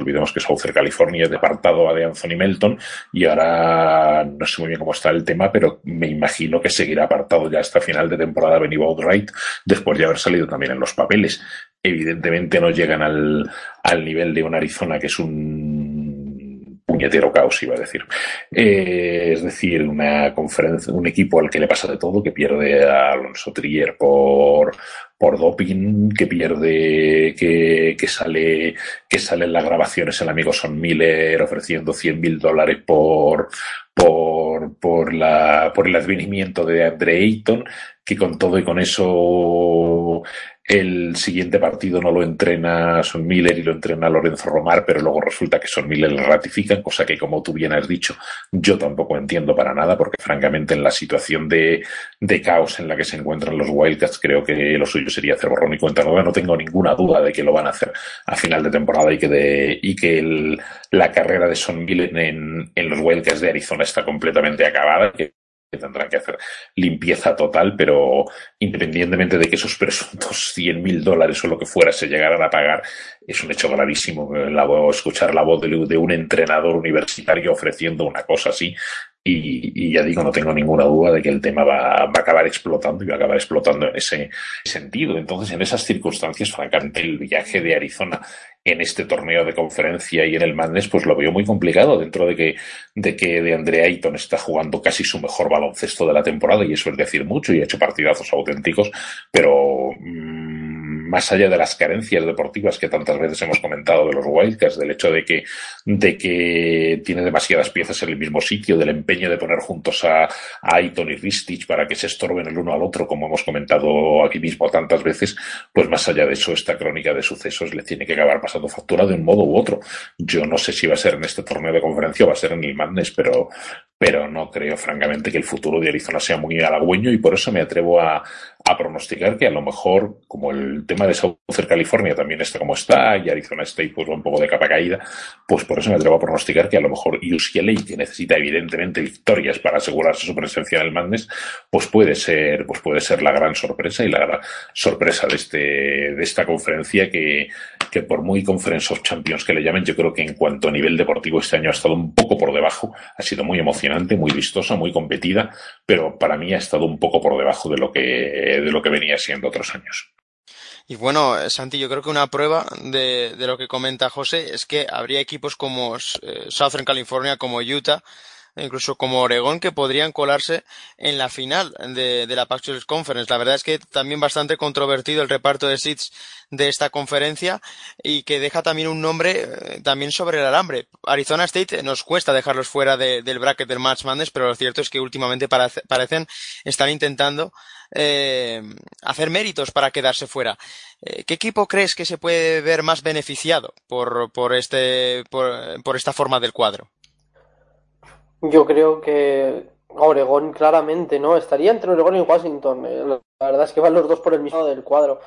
olvidemos que Southern California es departado de Anthony Melton y ahora no sé muy bien cómo está el tema, pero me imagino que seguirá apartado ya hasta final de temporada Benny Boatwright después de haber salido también en los papeles. Evidentemente no llegan al, al nivel de un Arizona que es un puñetero caos, iba a decir. Eh, es decir, una conferencia, un equipo al que le pasa de todo, que pierde a Alonso Trier por, por doping, que pierde, que, que sale, que salen las grabaciones el amigo Son Miller ofreciendo 100 mil dólares por, por, por, la, por el advenimiento de Andre Ayton, que con todo y con eso el siguiente partido no lo entrena Son Miller y lo entrena Lorenzo Romar, pero luego resulta que Son Miller le ratifican, cosa que, como tú bien has dicho, yo tampoco entiendo para nada, porque francamente en la situación de, de caos en la que se encuentran los Wildcats, creo que lo suyo sería hacer borrón y cuenta nueva. No tengo ninguna duda de que lo van a hacer a final de temporada y que, de, y que el, la carrera de Son Miller en, en los Wildcats de Arizona está completamente acabada. Tendrán que hacer limpieza total, pero independientemente de que esos presuntos [LAUGHS] 100 mil dólares o lo que fuera se llegaran a pagar, es un hecho gravísimo escuchar la voz de, un entrenador universitario ofreciendo una cosa así. Y, y, ya digo, no tengo ninguna duda de que el tema va, va, a acabar explotando y va a acabar explotando en ese sentido. Entonces, en esas circunstancias, francamente, el viaje de Arizona en este torneo de conferencia y en el Madness, pues lo veo muy complicado dentro de que, de que de Andre Ayton está jugando casi su mejor baloncesto de la temporada y eso es decir mucho y ha hecho partidazos auténticos, pero mmm, más allá de las carencias deportivas que tantas veces hemos comentado de los Wildcats, del hecho de que, de que tiene demasiadas piezas en el mismo sitio, del empeño de poner juntos a, a Ayton y Ristich para que se estorben el uno al otro, como hemos comentado aquí mismo tantas veces, pues más allá de eso, esta crónica de sucesos le tiene que acabar pasando factura de un modo u otro. Yo no sé si va a ser en este torneo de conferencia o va a ser en el Madness, pero, pero no creo francamente que el futuro de Arizona sea muy halagüeño y por eso me atrevo a, a pronosticar que a lo mejor, como el tema de Southern California también está como está, y Arizona State pues un poco de capa caída, pues por eso me atrevo a pronosticar que a lo mejor UCLA, que necesita evidentemente victorias para asegurarse su presencia en el Madness, pues puede ser, pues puede ser la gran sorpresa y la gran sorpresa de este, de esta conferencia que, que por muy Conference of Champions que le llamen, yo creo que en cuanto a nivel deportivo este año ha estado un poco por debajo, ha sido muy emocionante, muy vistosa, muy competida, pero para mí ha estado un poco por debajo de lo que de lo que venía siendo otros años. Y bueno, Santi, yo creo que una prueba de, de lo que comenta José es que habría equipos como eh, Southern California, como Utah, incluso como Oregón, que podrían colarse en la final de, de la pac Conference. La verdad es que también bastante controvertido el reparto de seats de esta conferencia y que deja también un nombre eh, también sobre el alambre. Arizona State nos cuesta dejarlos fuera de, del bracket del Match Madness, pero lo cierto es que últimamente parece, parecen estar intentando eh, hacer méritos para quedarse fuera. Eh, ¿Qué equipo crees que se puede ver más beneficiado por, por, este, por, por esta forma del cuadro? Yo creo que Oregón claramente, ¿no? Estaría entre Oregón y Washington. Eh, la verdad es que van los dos por el mismo lado del cuadro.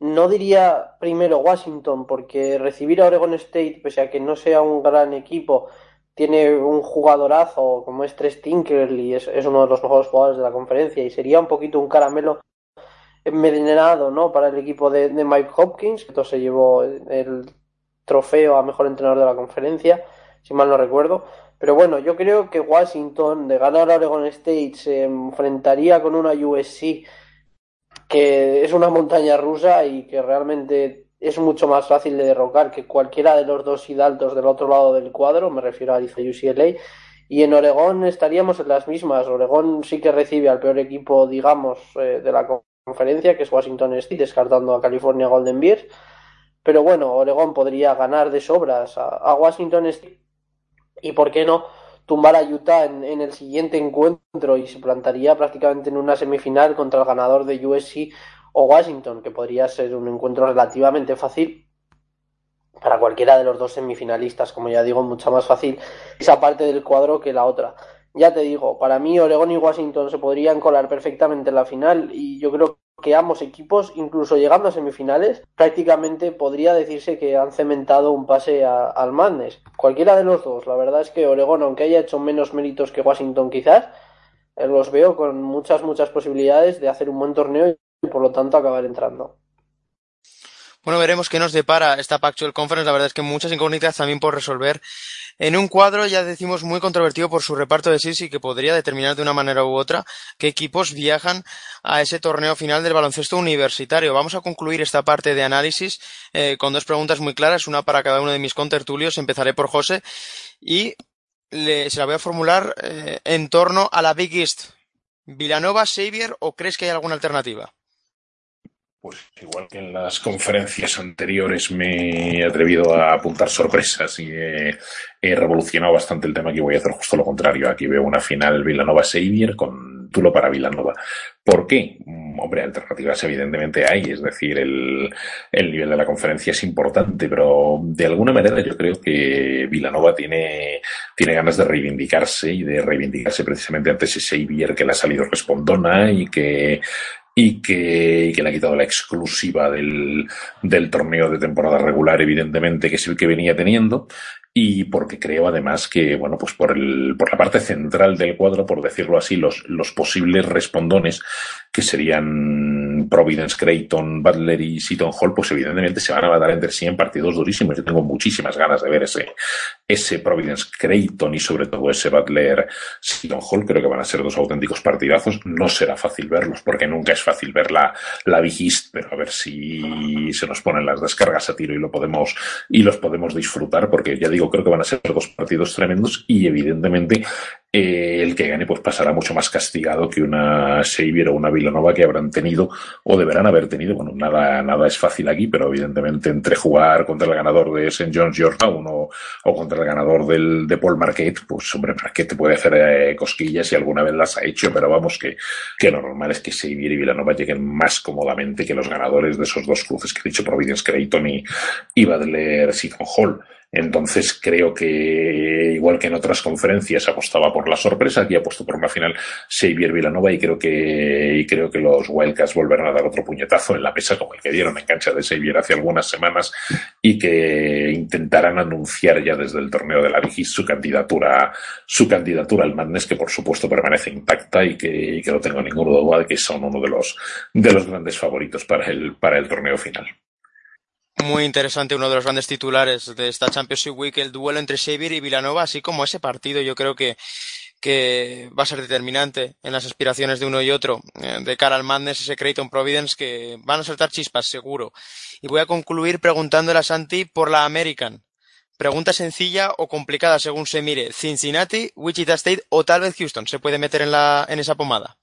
No diría primero Washington, porque recibir a Oregon State, pese a que no sea un gran equipo, tiene un jugadorazo como es Tres Tinkerly, es, es uno de los mejores jugadores de la conferencia y sería un poquito un caramelo envenenado ¿no? para el equipo de, Mike Hopkins, que se llevó el trofeo a mejor entrenador de la conferencia, si mal no recuerdo. Pero bueno, yo creo que Washington, de ganar a Oregon State, se enfrentaría con una USC que es una montaña rusa y que realmente es mucho más fácil de derrocar que cualquiera de los dos hidaltos del otro lado del cuadro, me refiero a UCLA. Y en Oregón estaríamos en las mismas. Oregón sí que recibe al peor equipo, digamos, eh, de la conferencia, que es Washington State, descartando a California Golden Bears. Pero bueno, Oregón podría ganar de sobras a, Washington State y, ¿por qué no?, tumbar a Utah en, el siguiente encuentro y se plantaría prácticamente en una semifinal contra el ganador de USC o Washington, que podría ser un encuentro relativamente fácil para cualquiera de los dos semifinalistas, como ya digo, mucho más fácil esa parte del cuadro que la otra. Ya te digo, para mí Oregón y Washington se podrían colar perfectamente en la final y yo creo que ambos equipos, incluso llegando a semifinales, prácticamente podría decirse que han cementado un pase al Madness. Cualquiera de los dos, la verdad es que Oregón, aunque haya hecho menos méritos que Washington quizás, eh, los veo con muchas, muchas posibilidades de hacer un buen torneo y por lo tanto acabar entrando. Bueno, veremos qué nos depara esta Pactual Conference. La verdad es que muchas incógnitas también por resolver. En un cuadro, ya decimos, muy controvertido por su reparto de seeds y que podría determinar de una manera u otra qué equipos viajan a ese torneo final del baloncesto universitario. Vamos a concluir esta parte de análisis eh, con dos preguntas muy claras, una para cada uno de mis contertulios. Empezaré por José y se la voy a formular eh, en torno a la Big East. ¿Villanova, Xavier o crees que hay alguna alternativa? Pues igual que en las conferencias anteriores me he atrevido a apuntar sorpresas y he, revolucionado bastante el tema, aquí voy a hacer justo lo contrario. Aquí veo una final Villanova-Xavier con Tulo para Villanova. ¿Por qué? Mm, hombre, alternativas evidentemente hay, es decir, el, el nivel de la conferencia es importante, pero de alguna manera yo creo que Villanova tiene, tiene ganas de reivindicarse y de reivindicarse precisamente ante ese Xavier que le ha salido respondona y que y que, que, le ha quitado la exclusiva del, del torneo de temporada regular, evidentemente, que es el que venía teniendo, y porque creo además que, bueno, pues por, el, por la parte central del cuadro, por decirlo así, los, los posibles respondones, que serían Providence, Creighton, Butler y Seton Hall, pues evidentemente se van a dar entre sí en partidos durísimos. Yo tengo muchísimas ganas de ver ese, ese Providence, Creighton y sobre todo ese Butler, Seton Hall. Creo que van a ser dos auténticos partidazos. No será fácil verlos porque nunca es fácil ver la, la pero a ver si se nos ponen las descargas a tiro y lo podemos, y los podemos disfrutar porque ya digo, creo que van a ser dos partidos tremendos y evidentemente eh, el que gane pues pasará mucho más castigado que una Xavier o una Villanova que habrán tenido o deberán haber tenido. Bueno, nada, nada es fácil aquí, pero evidentemente entre jugar contra el ganador de St. John's Georgetown o, o contra el ganador del, de Paul Marquette, pues hombre, Marquette puede hacer eh, cosquillas y alguna vez las ha hecho, pero vamos que, que lo normal es que Xavier y Villanova lleguen más cómodamente que los ganadores de esos dos cruces que he dicho, Providence Creighton y, y Badler Seton Hall. Entonces creo que, igual que en otras conferencias, apostaba por la sorpresa, aquí apuesto por una final Xavier Villanova y creo que, y creo que los Wildcats volverán a dar otro puñetazo en la mesa como el que dieron en cancha de Xavier hace algunas semanas y que intentarán anunciar ya desde el torneo de la Vigis su candidatura, su candidatura al Madness, que por supuesto permanece intacta y que, y que no tengo ninguna duda de que son uno de los, de los grandes favoritos para el, para el torneo final muy interesante, uno de los grandes titulares de esta Championship Week, el duelo entre Xavier y Villanova, así como ese partido yo creo que, que va a ser determinante en las aspiraciones de uno y otro eh, de cara al Madness, ese Creighton Providence que van a saltar chispas, seguro. Y voy a concluir preguntándole a Santi por la American. Pregunta sencilla o complicada según se mire. Cincinnati, Wichita State o tal vez Houston se puede meter en, la, en esa pomada.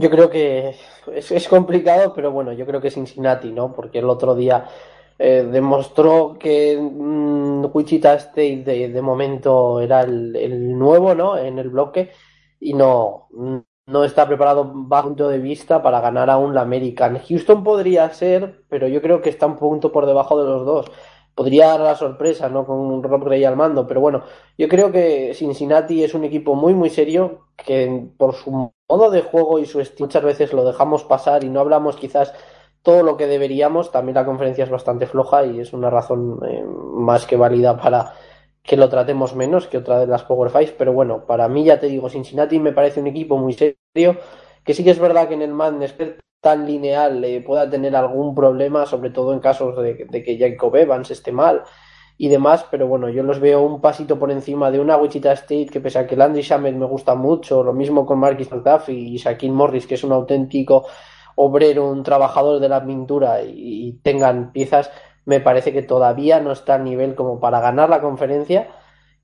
Yo creo que es, complicado, pero bueno, yo creo que Cincinnati, ¿no? Porque el otro día eh, demostró que mm, Wichita State de, momento era el, nuevo, ¿no? En el bloque y no, no está preparado bajo punto de vista para ganar aún la American. Houston podría ser, pero yo creo que está un punto por debajo de los dos. Podría dar la sorpresa, ¿no? Con Rob Gray al mando, pero bueno, yo creo que Cincinnati es un equipo muy, muy serio, que por su modo de juego y su estilo muchas veces lo dejamos pasar y no hablamos quizás todo lo que deberíamos. También la conferencia es bastante floja y es una razón eh, más que válida para que lo tratemos menos que otra de las Power Fives, pero bueno, para mí ya te digo, Cincinnati me parece un equipo muy serio, que sí que es verdad que en el Madness tan lineal eh, pueda tener algún problema, sobre todo en casos de, que Jacob Evans esté mal y demás, pero bueno, yo los veo un pasito por encima de una Wichita State que pese a que Landry Shamet me gusta mucho, lo mismo con Marquis McDuffie y Shaquille Morris, que es un auténtico obrero, un trabajador de la pintura y, tengan piezas, me parece que todavía no está a nivel como para ganar la conferencia,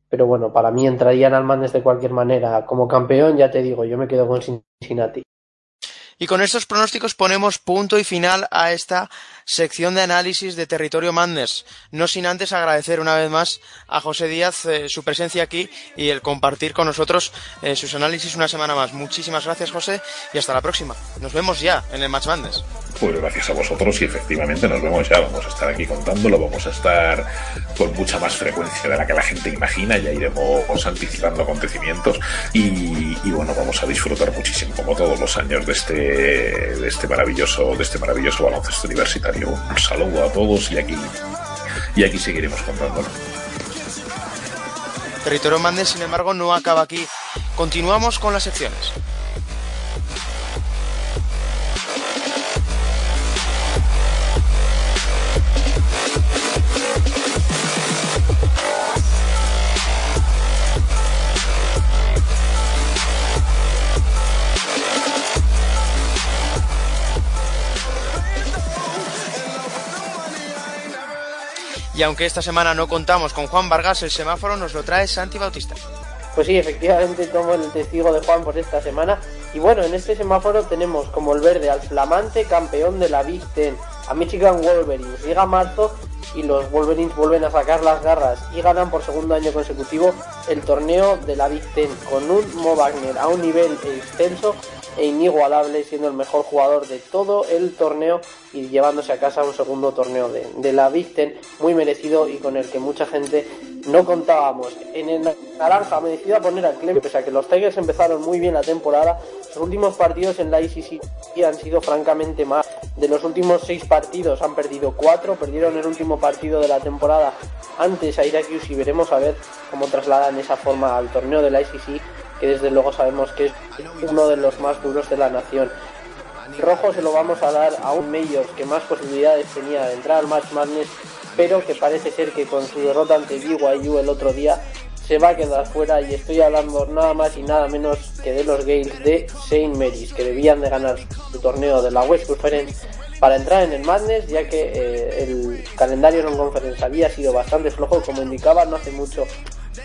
pero bueno, para mí entrarían al Mandes de cualquier manera. Como campeón, ya te digo, yo me quedo con Cincinnati. Y con estos pronósticos ponemos punto y final a esta sección de análisis de Territorio Madness. No sin antes agradecer una vez más a José Díaz eh, su presencia aquí y el compartir con nosotros eh, sus análisis una semana más. Muchísimas gracias, José, y hasta la próxima. Nos vemos ya en el Match Madness. Pues gracias a vosotros y efectivamente nos vemos ya. Vamos a estar aquí contándolo, vamos a estar con mucha más frecuencia de la que la gente imagina. Ya iremos anticipando acontecimientos y, bueno, vamos a disfrutar muchísimo, como todos los años, de este, de este maravilloso, de este maravilloso baloncesto universitario. Un saludo a todos y aquí, y aquí seguiremos contándolo. Territorio Mandes, sin embargo, no acaba aquí. Continuamos con las secciones. Y aunque esta semana no contamos con Juan Vargas, el semáforo nos lo trae Santi Bautista. Pues sí, efectivamente tomo el testigo de Juan por esta semana. Y bueno, en este semáforo tenemos como el verde al flamante campeón de la Big Ten, a Michigan Wolverines. Llega marzo y los Wolverines vuelven a sacar las garras y ganan por segundo año consecutivo el torneo de la Big Ten con un Mo Wagner a un nivel extenso e inigualable, siendo el mejor jugador de todo el torneo y llevándose a casa un segundo torneo de, la Big Ten muy merecido y con el que mucha gente no contábamos. En el naranja me decido a poner a Clem, pese a que los Tigers empezaron muy bien la temporada, los últimos partidos en la ICC han sido francamente más. De los últimos seis partidos han perdido cuatro, perdieron el último partido de la temporada antes a Syracuse y veremos a ver cómo trasladan esa forma al torneo de la ICC que desde luego sabemos que es uno de los más duros de la nación. Rojo se lo vamos a dar a un Mayors que más posibilidades tenía de entrar al Match Madness, pero que parece ser que con su derrota ante BYU el otro día se va a quedar fuera y estoy hablando nada más y nada menos que de los Gales de Saint Mary's que debían de ganar su torneo de la West Conference para entrar en el Madness ya que eh, el calendario non conference había sido bastante flojo como indicaba no hace mucho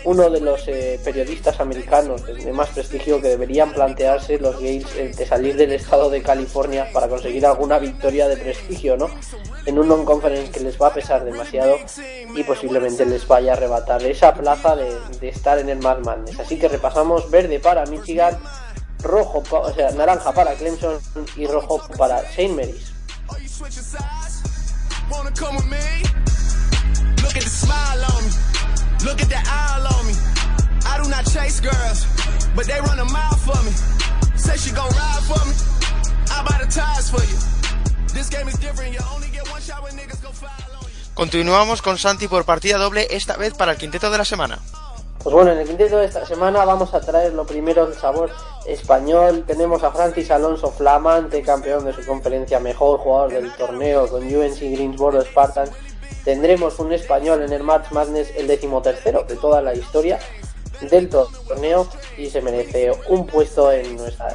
uno de los eh, periodistas americanos de más prestigio que deberían plantearse los gays eh, de salir del estado de California para conseguir alguna victoria de prestigio, ¿no? En un non-conference que les va a pesar demasiado y posiblemente les vaya a arrebatar esa plaza de, estar en el Mad Madness. Así que repasamos verde para Michigan, rojo, naranja para Clemson y rojo para Saint Mary's. Continuamos con Santi por partida doble, esta vez para el quinteto de la semana. Pues bueno, en el quinteto de esta semana vamos a traer lo primero del sabor español. Tenemos a Francis Alonso, flamante campeón de su conferencia, mejor jugador del torneo con UNC Greensboro Spartans tendremos un español en el March Madness, el decimotercero de toda la historia del torneo y se merece un puesto en nuestra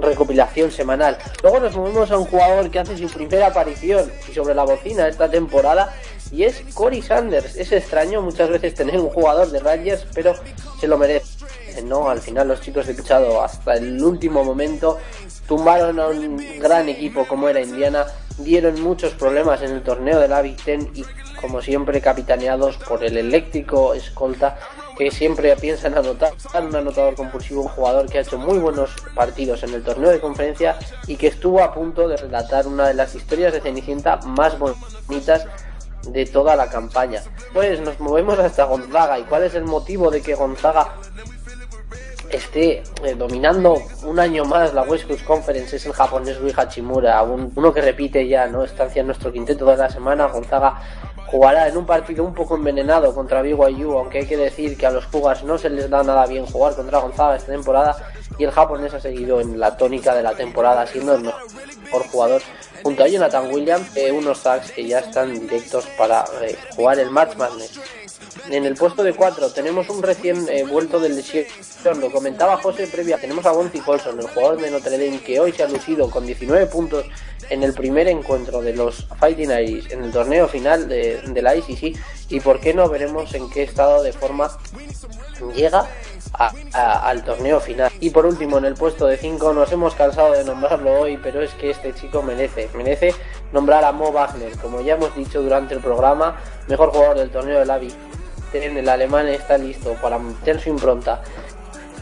recopilación semanal. Luego nos movemos a un jugador que hace su primera aparición y sobre la bocina esta temporada y es Cory Sanders. Es extraño muchas veces tener un jugador de Rangers, pero se lo merece. No, al final los chicos de Pichado hasta el último momento tumbaron a un gran equipo como era Indiana dieron muchos problemas en el torneo de la Big Ten y como siempre capitaneados por el eléctrico escolta que siempre piensa en anotar, un anotador compulsivo, un jugador que ha hecho muy buenos partidos en el torneo de conferencia y que estuvo a punto de relatar una de las historias de Cenicienta más bonitas de toda la campaña. Pues nos movemos hasta Gonzaga. ¿Y cuál es el motivo de que Gonzaga esté eh, dominando un año más la West Coast Conference es el japonés Rui Hachimura, uno que repite ya, ¿no? Estancia en nuestro quinteto de la semana. Gonzaga jugará en un partido un poco envenenado contra BYU, aunque hay que decir que a los Pugas no se les da nada bien jugar contra Gonzaga esta temporada y el japonés ha seguido en la tónica de la temporada siendo el mejor jugador junto a Jonathan Williams, eh, unos tags que ya están directos para eh, jugar el March Madness. En el puesto de 4 tenemos un recién eh, vuelto del lesión, lo comentaba José previa, tenemos a Bonzi Colson, el jugador de Notre Dame que hoy se ha lucido con 19 puntos en el primer encuentro de los Fighting Irish en el torneo final de, de la ICC y por qué no veremos en qué estado de forma llega al torneo final. Y por último, en el puesto de 5 nos hemos cansado de nombrarlo hoy, pero es que este chico merece, merece nombrar a Mo Wagner, como ya hemos dicho durante el programa, mejor jugador del torneo de la en El alemán está listo para meter su impronta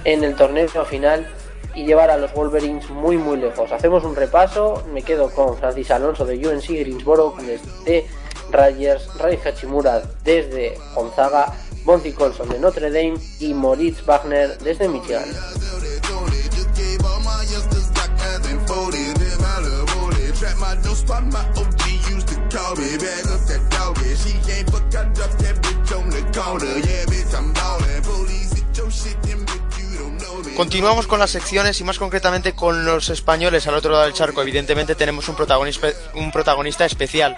en el torneo final y llevar a los Wolverines muy muy lejos. Hacemos un repaso, me quedo con Francis Alonso de UNC Greensboro, desde Rogers, Ray Hachimura desde Gonzaga, Monty Colson de Notre Dame y Moritz Wagner desde Michigan. Continuamos con las secciones y más concretamente con los españoles al otro lado del charco. Evidentemente tenemos un protagonista, especial.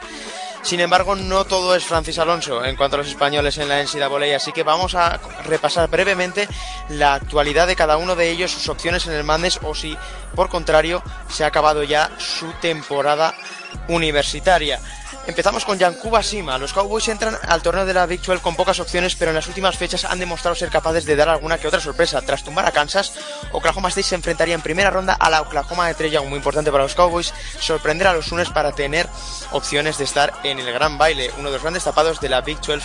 Sin embargo, no todo es Francis Alonso en cuanto a los españoles en la NCAA, así que vamos a repasar brevemente la actualidad de cada uno de ellos, sus opciones en el Mandes o si, por contrario, se ha acabado ya su temporada universitaria. Empezamos con Yankuba Sima. Los Cowboys entran al torneo de la Big 12 con pocas opciones, pero en las últimas fechas han demostrado ser capaces de dar alguna que otra sorpresa. Tras tumbar a Kansas, Oklahoma State se enfrentaría en primera ronda a la Oklahoma de Trey muy importante para los Cowboys, sorprender a los Sunes para tener opciones de estar en el gran baile, uno de los grandes tapados de la Big 12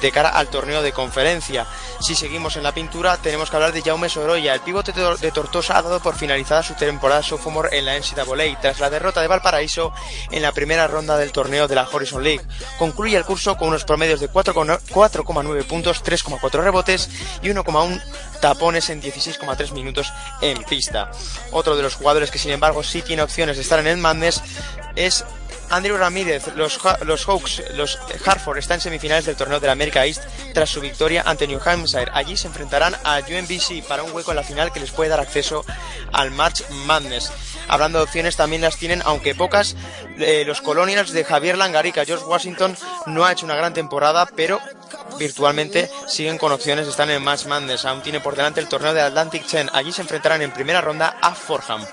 de cara al torneo de conferencia. Si seguimos en la pintura, tenemos que hablar de Jaume Sorolla. El pivote de Tortosa ha dado por finalizada su temporada sophomore en la NCAA tras la derrota de Valparaíso en la primera ronda del torneo de la Horizon League. Concluye el curso con unos promedios de 4,9 puntos, 3,4 rebotes y 1,1 tapones en 16,3 minutos en pista. Otro de los jugadores que sin embargo sí tiene opciones de estar en el Madness es Andrew Ramírez, los, los Hawks, los Hartford están en semifinales del torneo de la America East tras su victoria ante New Hampshire. Allí se enfrentarán a UNBC para un hueco en la final que les puede dar acceso al March Madness. Hablando de opciones, también las tienen, aunque pocas, eh, los Colonials de Javier Langarica. George Washington no ha hecho una gran temporada, pero virtualmente siguen con opciones estar en Match Madness. Aún tiene por delante el torneo de Atlantic 10. Allí se enfrentarán en primera ronda a Forham.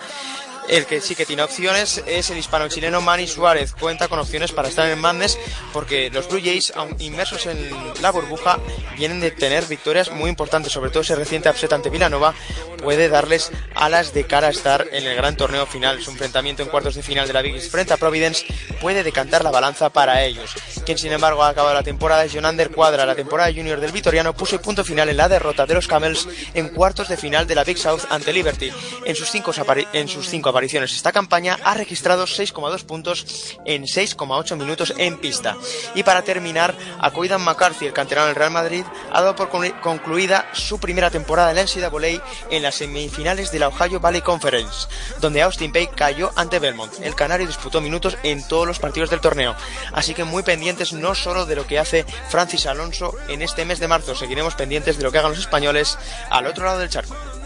El que sí que tiene opciones es el hispano-chileno Manny Suárez. Cuenta con opciones para estar en Madness porque los Blue Jays, inmersos en la burbuja, vienen de tener victorias muy importantes. Sobre todo ese reciente upset ante Villanova puede darles alas de cara a estar en el gran torneo final. Su enfrentamiento en cuartos de final de la Big East frente a Providence puede decantar la balanza para ellos. Quien sin embargo ha acabado la temporada es Jonander Cuadra. La temporada junior del Vitoriano puso el punto final en la derrota de los Camels en cuartos de final de la Big South ante Liberty. En sus cinco, en sus cinco apariciones esta campaña ha registrado 6,2 puntos en 6,8 minutos en pista. Y para terminar, a Coidan McCarthy, el canterano del Real Madrid, ha dado por concluida su primera temporada en la NCAA en las semifinales de la Ohio Valley Conference, donde Austin Pay cayó ante Belmont. El canario disputó minutos en todos los partidos del torneo, así que muy pendientes no solo de lo que hace Francis Alonso en este mes de marzo, seguiremos pendientes de lo que hagan los españoles al otro lado del charco.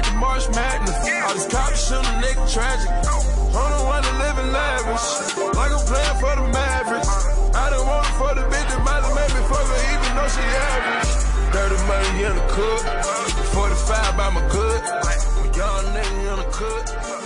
Like the March Madness. All these cops shooting nigga tragic. I don't wanna live in lavish. Like I'm playing for the Mavericks. I don't want it for the bitch that might have made me fuck her even though she average. Dirty money in the cook. 45 by my good. Young nigga in the cook.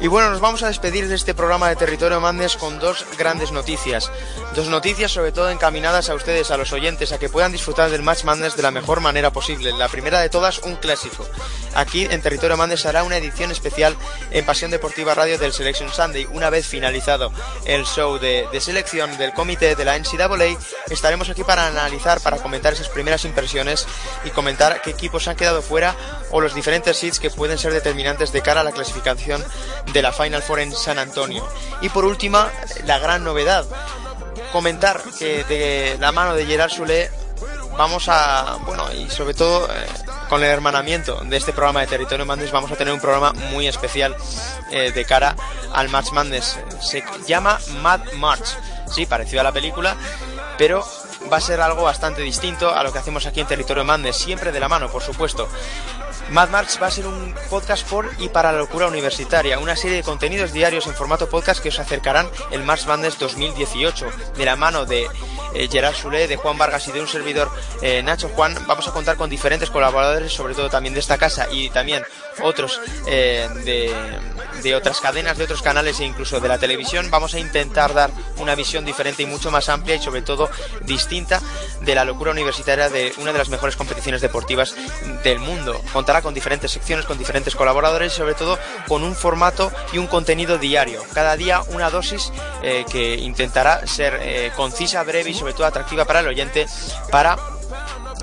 Y bueno, nos vamos a despedir de este programa de Territorio Mandes con dos grandes noticias. Dos noticias sobre todo encaminadas a ustedes, a los oyentes, a que puedan disfrutar del Match Madness de la mejor manera posible. La primera de todas, un clásico. Aquí en Territorio Madness hará una edición especial en Pasión Deportiva Radio del Selection Sunday. Una vez finalizado el show de, de selección del comité de la NCAA, estaremos aquí para analizar, para comentar esas primeras impresiones y comentar qué equipos han quedado fuera o los diferentes seeds que pueden ser determinantes de cara a la clasificación de la Final Four en San Antonio. Y por última, la gran novedad comentar que de la mano de Gerard Soule vamos a, bueno, y sobre todo eh, con el hermanamiento de este programa de Territorio Madness vamos a tener un programa muy especial eh, de cara al Match Madness. Se llama Mad March, sí, parecido a la película, pero va a ser algo bastante distinto a lo que hacemos aquí en Territorio Madness, siempre de la mano, por supuesto. Mad March va a ser un podcast por y para la locura universitaria, una serie de contenidos diarios en formato podcast que os acercarán el March Madness 2018, de la mano de eh, Gerard Soule, de Juan Vargas y de un servidor eh, Nacho Juan. Vamos a contar con diferentes colaboradores, sobre todo también de esta casa y también otros eh, de otras cadenas, de otros canales e incluso de la televisión. Vamos a intentar dar una visión diferente y mucho más amplia y sobre todo distinta de la locura universitaria de una de las mejores competiciones deportivas del mundo. Con diferentes secciones, con diferentes colaboradores y sobre todo con un formato y un contenido diario. Cada día una dosis eh, que intentará ser eh, concisa, breve y sobre todo atractiva para el oyente para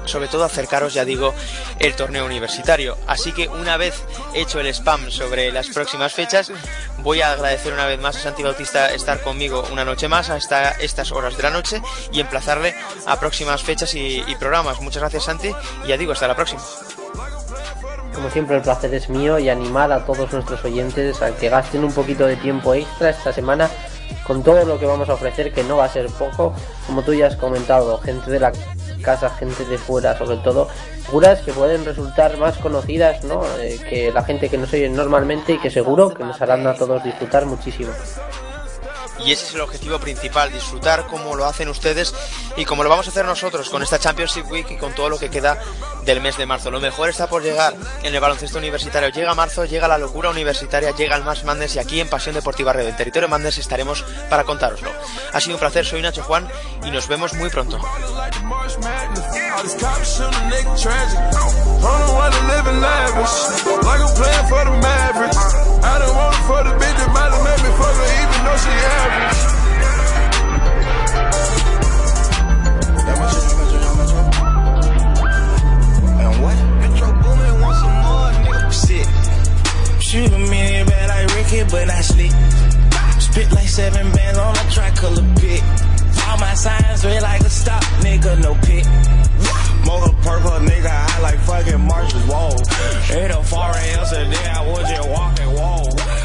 sobre todo acercaros, ya digo, el torneo universitario. Así que una vez hecho el spam sobre las próximas fechas, voy a agradecer una vez más a Santi Bautista estar conmigo una noche más hasta estas horas de la noche y emplazarle a próximas fechas y, y programas. Muchas gracias Santi y ya digo, hasta la próxima. Como siempre el placer es mío y animar a todos nuestros oyentes a que gasten un poquito de tiempo extra esta semana con todo lo que vamos a ofrecer, que no va a ser poco, como tú ya has comentado, gente de la casa, gente de fuera, sobre todo, figuras que pueden resultar más conocidas ¿no? Eh, que la gente que nos oye normalmente y que seguro que nos harán a todos disfrutar muchísimo y ese es el objetivo principal, disfrutar como lo hacen ustedes y como lo vamos a hacer nosotros con esta Championship Week y con todo lo que queda del mes de marzo. Lo mejor está por llegar en el baloncesto universitario. Llega marzo, llega la locura universitaria, llega el Más Mandes y aquí en Pasión Deportiva Red del Territorio Mandes estaremos para contároslo. Ha sido un placer, soy Nacho Juan y nos vemos muy pronto. Shoot a million bad like Ricky, but not slick. Spit like seven bands on a tricolor pit. All my signs red like a stop, nigga, no pit. Mocha purple, nigga, I like fucking marshes, whoa. Ain't a foreign else, and then I was just walking, whoa.